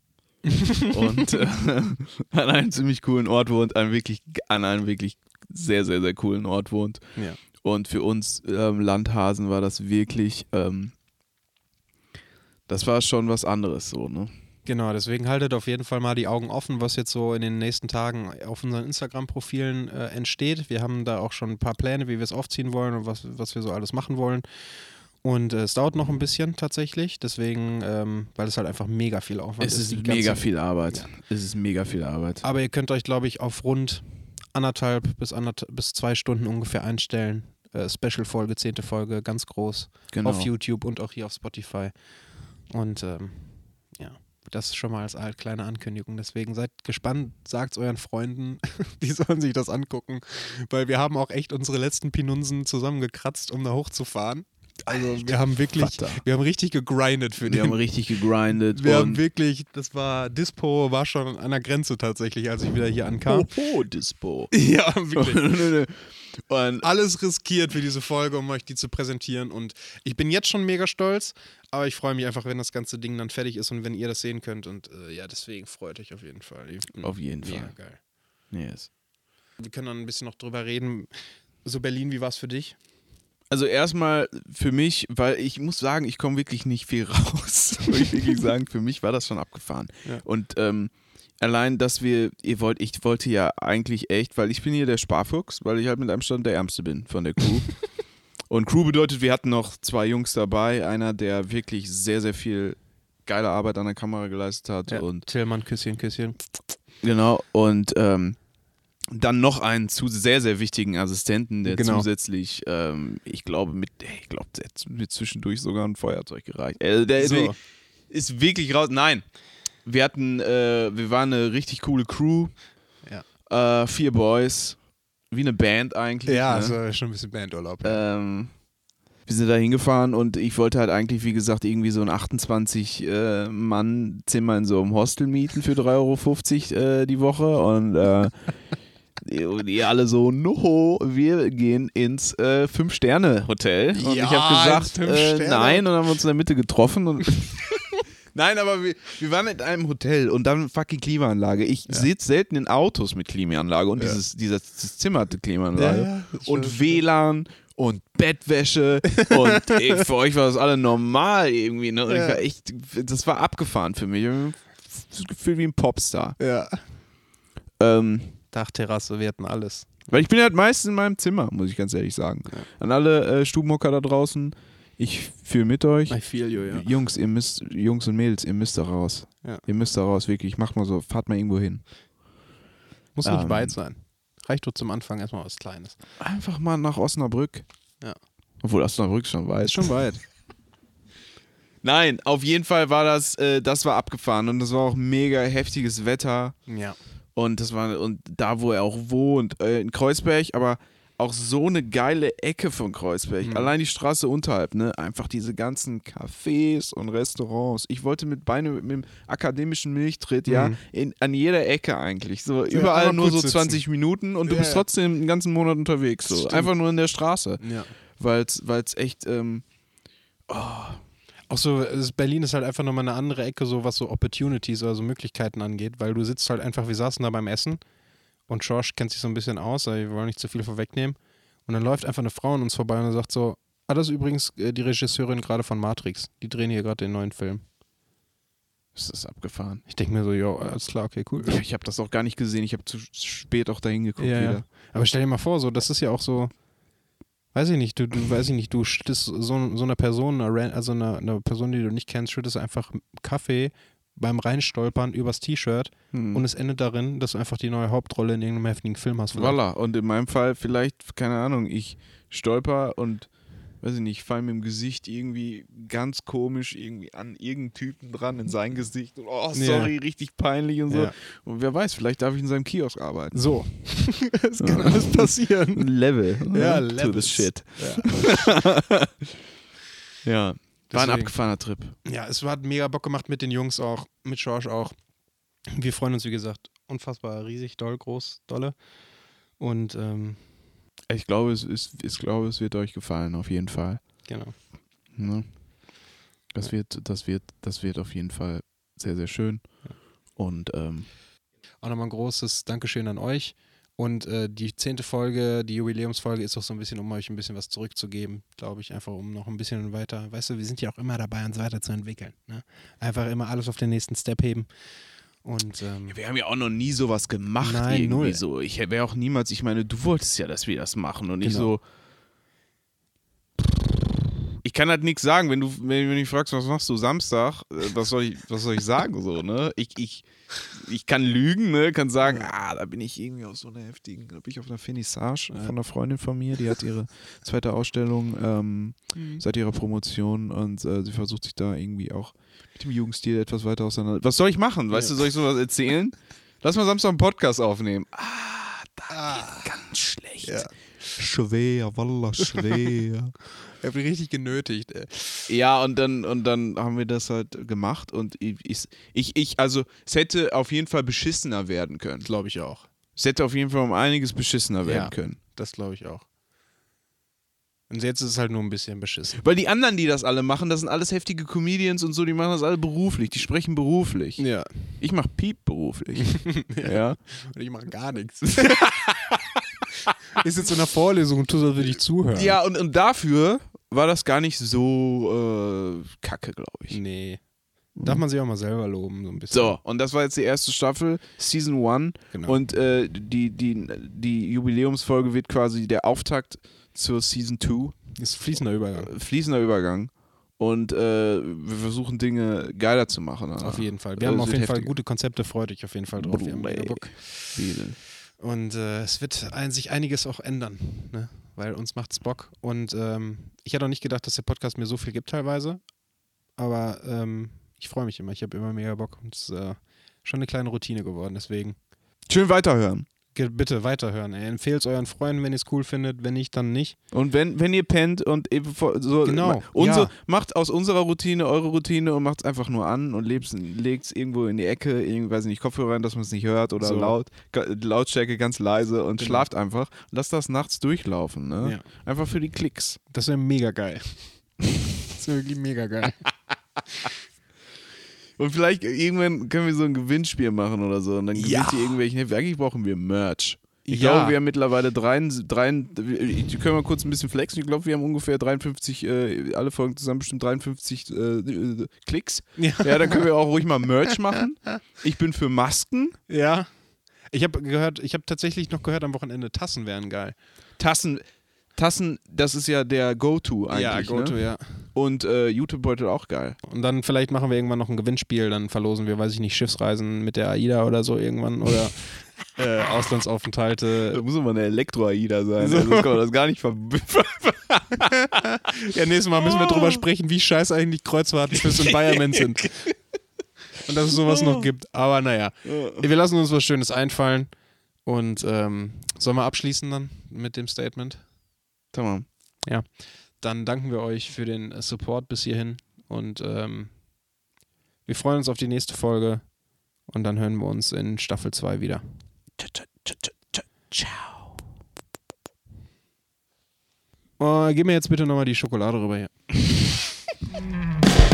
[laughs] und äh, [laughs] an einem ziemlich coolen Ort wohnt, an, wirklich, an einem wirklich sehr, sehr, sehr coolen Ort wohnt. Ja. Und für uns ähm, Landhasen war das wirklich, ähm, das war schon was anderes so, ne? Genau, deswegen haltet auf jeden Fall mal die Augen offen, was jetzt so in den nächsten Tagen auf unseren Instagram-Profilen äh, entsteht. Wir haben da auch schon ein paar Pläne, wie wir es aufziehen wollen und was, was wir so alles machen wollen. Und äh, es dauert noch ein bisschen tatsächlich, deswegen, ähm, weil es halt einfach mega viel Aufwand Es ist. ist die mega viel Arbeit. Ja. Es ist mega viel Arbeit. Aber ihr könnt euch, glaube ich, auf rund anderthalb bis, anderth bis zwei Stunden ungefähr einstellen. Äh, Special-Folge, zehnte Folge, ganz groß. Genau. Auf YouTube und auch hier auf Spotify. Und ähm, ja, das schon mal als kleine Ankündigung. Deswegen seid gespannt, sagt euren Freunden, [laughs] die sollen sich das angucken. Weil wir haben auch echt unsere letzten Pinunsen zusammengekratzt, um da hochzufahren. Also wir haben wirklich, Vater. wir haben richtig gegrindet für Wir den haben richtig gegrindet. wir haben wirklich, das war, Dispo war schon an der Grenze tatsächlich, als ich wieder hier ankam. Hoho, Dispo. [laughs] Ja, wirklich. [laughs] und Alles riskiert für diese Folge, um euch die zu präsentieren. Und ich bin jetzt schon mega stolz, aber ich freue mich einfach, wenn das ganze Ding dann fertig ist und wenn ihr das sehen könnt. Und äh, ja, deswegen freut euch auf jeden Fall. Ich Auf jeden mega Fall. geil. yes. Wir können dann ein bisschen noch drüber reden. So, Berlin, wie war es für dich? Also erstmal für mich, weil ich muss sagen, ich komme wirklich nicht viel [laughs] raus. Muss ich wirklich sagen, für mich war das schon abgefahren. Ja. Und ähm, allein, dass wir, ihr wollt, ich wollte ja eigentlich echt, weil ich bin hier der Sparfuchs, weil ich halt mit einem Stand der Ärmste bin von der Crew. [laughs] Und Crew bedeutet, wir hatten noch zwei Jungs dabei, einer, der wirklich sehr, sehr viel geile Arbeit an der Kamera geleistet hat und Tillmann, Küsschen, Küsschen. Genau, und ähm, dann noch einen zu sehr, sehr wichtigen Assistenten, der Genau. zusätzlich, ähm, ich glaube, mit, ich glaube, der hat mir zwischendurch sogar ein Feuerzeug gereicht. Äh, der, So. ist wirklich raus. Nein, wir hatten, äh, wir waren eine richtig coole Crew. Äh, vier Boys, wie eine Band eigentlich. Ja, ne? also schon ein bisschen Bandurlaub. Ähm, wir sind da hingefahren und ich wollte halt eigentlich, wie gesagt, irgendwie so ein 28-Mann-Zimmer in so einem Hostel mieten für 3,50 Euro äh, die Woche und äh, [laughs] und die alle so, no, wir gehen ins äh, Fünf-Sterne-Hotel. Und Ja, ich habe gesagt, äh, nein und haben uns in der Mitte getroffen und [laughs] Nein, aber wir, wir waren in einem Hotel und dann fucking Klimaanlage. Ich sitze selten in Autos mit Klimaanlage und Ja. dieses, dieses Zimmer hatte Klimaanlage. Ja, ja, und. WLAN und Bettwäsche und [laughs] ey, für euch war das alle normal irgendwie. Ne? Ja. war echt, das war abgefahren für mich. Das Gefühl wie ein Popstar. Ja. Ähm, Dachterrasse, wir hatten alles. weil ich bin halt meistens in meinem Zimmer, muss ich ganz ehrlich sagen. Ja. An alle äh, Stubenhocker da draußen, ich fühle mit euch. I feel you, ja. Jungs, ihr müsst, Jungs und Mädels, ihr müsst da raus. Ja. Ihr müsst da raus, wirklich. Macht mal so, fahrt mal irgendwo hin. Muss nicht Ähm. weit sein. Reicht doch zum Anfang erstmal was Kleines. Einfach mal nach Osnabrück. Ja. Obwohl Osnabrück schon weit. Ist schon weit. [laughs] Nein, auf jeden Fall war das, äh, das war abgefahren und das war auch mega heftiges Wetter ja. Und das war und da, wo er auch wohnt, äh, in Kreuzberg, aber auch so eine geile Ecke von Kreuzberg. Mhm. Allein die Straße unterhalb, ne? Einfach diese ganzen Cafés und Restaurants. Ich wollte mit Beine mit dem akademischen Milchtritt, ja, Mhm. in, an jeder Ecke eigentlich. So Ja, überall nur so kurz sitzen. 20 Minuten und du Ja, bist ja. trotzdem einen ganzen Monat unterwegs. So. Stimmt. Einfach nur in der Straße. ja. Weil es echt, ähm, Auch so, Berlin ist halt einfach nochmal eine andere Ecke, so was so Opportunities oder so Möglichkeiten angeht, weil du sitzt halt einfach, wir saßen da beim Essen und George kennt sich so ein bisschen aus, aber wir wollen nicht zu viel vorwegnehmen. Und dann läuft einfach eine Frau an uns vorbei und sagt so, ah, das ist übrigens äh, die Regisseurin gerade von Matrix. Die drehen hier gerade den neuen Film. ist das abgefahren. Ich denke mir so, jo, alles klar, okay, cool. Ja, ich habe das auch gar nicht gesehen. Ich habe zu spät auch dahin geguckt Ja, ja. wieder. Aber stell dir mal vor, so, das ist ja auch so, weiß ich nicht, du, du weiß ich nicht, du schüttest so, so einer Person, also einer, einer Person, die du nicht kennst, schüttest einfach Kaffee beim Reinstolpern übers T-Shirt Hm. und es endet darin, dass du einfach die neue Hauptrolle in irgendeinem heftigen Film hast. vielleicht. Voila. Und in meinem Fall vielleicht, keine Ahnung, ich stolper und, weiß ich nicht, fall mit dem Gesicht irgendwie ganz komisch irgendwie an irgendeinen Typen dran in sein Gesicht. Und, oh, sorry, richtig peinlich und so. Ja. Und wer weiß, vielleicht darf ich in seinem Kiosk arbeiten. So. [laughs] Es kann alles passieren. Level. Ja, To the shit. Ja. [laughs] Ja. War ein abgefahrener Trip. ja, es hat mega Bock gemacht mit den Jungs auch, mit George auch. Wir freuen uns, wie gesagt, unfassbar riesig, doll, groß, dolle. Und ähm, Ich glaube, es ist, ich glaube, es wird euch gefallen, auf jeden Fall. genau. Ne? Das wird, das wird, das wird auf jeden Fall sehr, sehr schön. Und ähm, Auch nochmal ein großes Dankeschön an euch. Und äh, die zehnte Folge, die Jubiläumsfolge, ist auch so ein bisschen, um euch ein bisschen was zurückzugeben, glaube ich, einfach um noch ein bisschen weiter, weißt du, wir sind ja auch immer dabei, uns weiterzuentwickeln. Ne? Einfach immer alles auf den nächsten Step heben. Und ähm, wir haben ja auch noch nie sowas gemacht Nein, irgendwie null. so. Ich wäre auch niemals, ich meine, du wolltest ja, dass wir das machen und ich Genau. so. Ich kann halt nichts sagen, wenn du, wenn, wenn du mich fragst, was machst du Samstag, äh, was soll ich, was soll ich sagen, so, ne? Ich, ich, ich kann lügen, ne? Kann sagen, ah, da bin ich irgendwie auf so einer heftigen, da bin ich auf einer Finissage von einer Freundin von mir, die hat ihre [laughs] zweite Ausstellung ähm, seit ihrer Promotion und äh, sie versucht sich da irgendwie auch mit dem Jugendstil etwas weiter auseinander. Was soll ich machen? Weißt du, soll ich sowas erzählen? Lass mal Samstag einen Podcast aufnehmen. Ah, da geht's ganz schlecht. Ja. Schwer, wallah, schwer. [laughs] Ich hab mich richtig genötigt, ey. Ja, und dann, und dann haben wir das halt gemacht und ich, ich, ich, also es hätte auf jeden Fall beschissener werden können. Glaube ich auch. Es hätte auf jeden Fall um einiges beschissener werden Ja. können. Das glaube ich auch. Und jetzt ist es halt nur ein bisschen beschissen. Weil die anderen, die das alle machen, das sind alles heftige Comedians und so, die machen das alle beruflich, die sprechen beruflich. Ja. Ich mach Piep beruflich. [laughs] ja. Und ich mache gar nichts. [laughs] ist jetzt in der Vorlesung und tu so, würde ich zuhören. Ja, und, und dafür war das gar nicht so äh, kacke, glaube ich. Nee. Darf man sich auch mal selber loben, so ein bisschen. So, und das war jetzt die erste Staffel, Season 1. Genau. Und äh, die, die, die Jubiläumsfolge wird quasi der Auftakt zur Season 2. ist fließender Übergang. Äh, Fließender Übergang. Und äh, wir versuchen Dinge geiler zu machen. Auf jeden Fall. Äh, Wir haben auf jeden Fall heftiger. gute Konzepte, freut euch auf jeden Fall drauf. Wir haben Bock. Und äh, es wird ein, sich einiges auch ändern, ne? Weil uns macht's Bock. Und ähm, ich hätte auch nicht gedacht, dass der Podcast mir so viel gibt teilweise. Aber ähm, ich freue mich immer. Ich habe immer mega Bock. Und es ist äh, schon eine kleine Routine geworden. Deswegen Schön weiterhören. Bitte weiterhören. Ey. Empfehlt es euren Freunden, wenn ihr es cool findet. Wenn nicht, dann nicht. Und wenn, wenn ihr pennt und eben so Genau, unser, ja. macht aus unserer Routine eure Routine und macht es einfach nur an und legt es irgendwo in die Ecke, irgendwie, weiß ich nicht, Kopfhörer rein, dass man es nicht hört oder So. laut, Lautstärke ganz leise und Genau. schlaft einfach. Lasst das nachts durchlaufen, ne? Ja. Einfach für die Klicks. Das wäre mega geil. [laughs] das wäre wirklich mega geil. Und vielleicht irgendwann können wir so ein Gewinnspiel machen oder so. Und dann gewinnt Ja. ihr irgendwelchen. Eigentlich brauchen wir Merch. Ich Ja. glaube, wir haben mittlerweile drei, drei, ich können wir kurz ein bisschen flexen. Ich glaube, wir haben ungefähr 53, äh, alle Folgen zusammen bestimmt 53 äh, äh, Klicks. Ja. Ja, dann können wir auch ruhig mal Merch machen. Ich bin für Masken. Ja. Ich habe gehört, ich habe tatsächlich noch gehört, am Wochenende Tassen wären geil. Tassen, Tassen, das ist ja der Go-To eigentlich. ja, Goto, ne? ja. Und äh, YouTube-Beutel auch geil. Und dann vielleicht machen wir irgendwann noch ein Gewinnspiel, dann verlosen wir, weiß ich nicht, Schiffsreisen mit der AIDA oder so irgendwann oder [laughs] äh, Auslandsaufenthalte. Da muss immer eine Elektro-AIDA sein. So. Also das kann man das gar nicht ver Ja, nächstes Mal müssen wir drüber sprechen, wie scheiße eigentlich Kreuzfahrtenschiffs in Bayern sind. Und dass es sowas noch gibt. Aber naja, wir lassen uns was Schönes einfallen. Und ähm, sollen wir abschließen dann mit dem Statement? Tamam. Dann danken wir euch für den Support bis hierhin und ähm, wir freuen uns auf die nächste Folge und dann hören wir uns in Staffel 2 wieder. Ciao. Oh, gib mir jetzt bitte nochmal die Schokolade rüber hier. [laughs]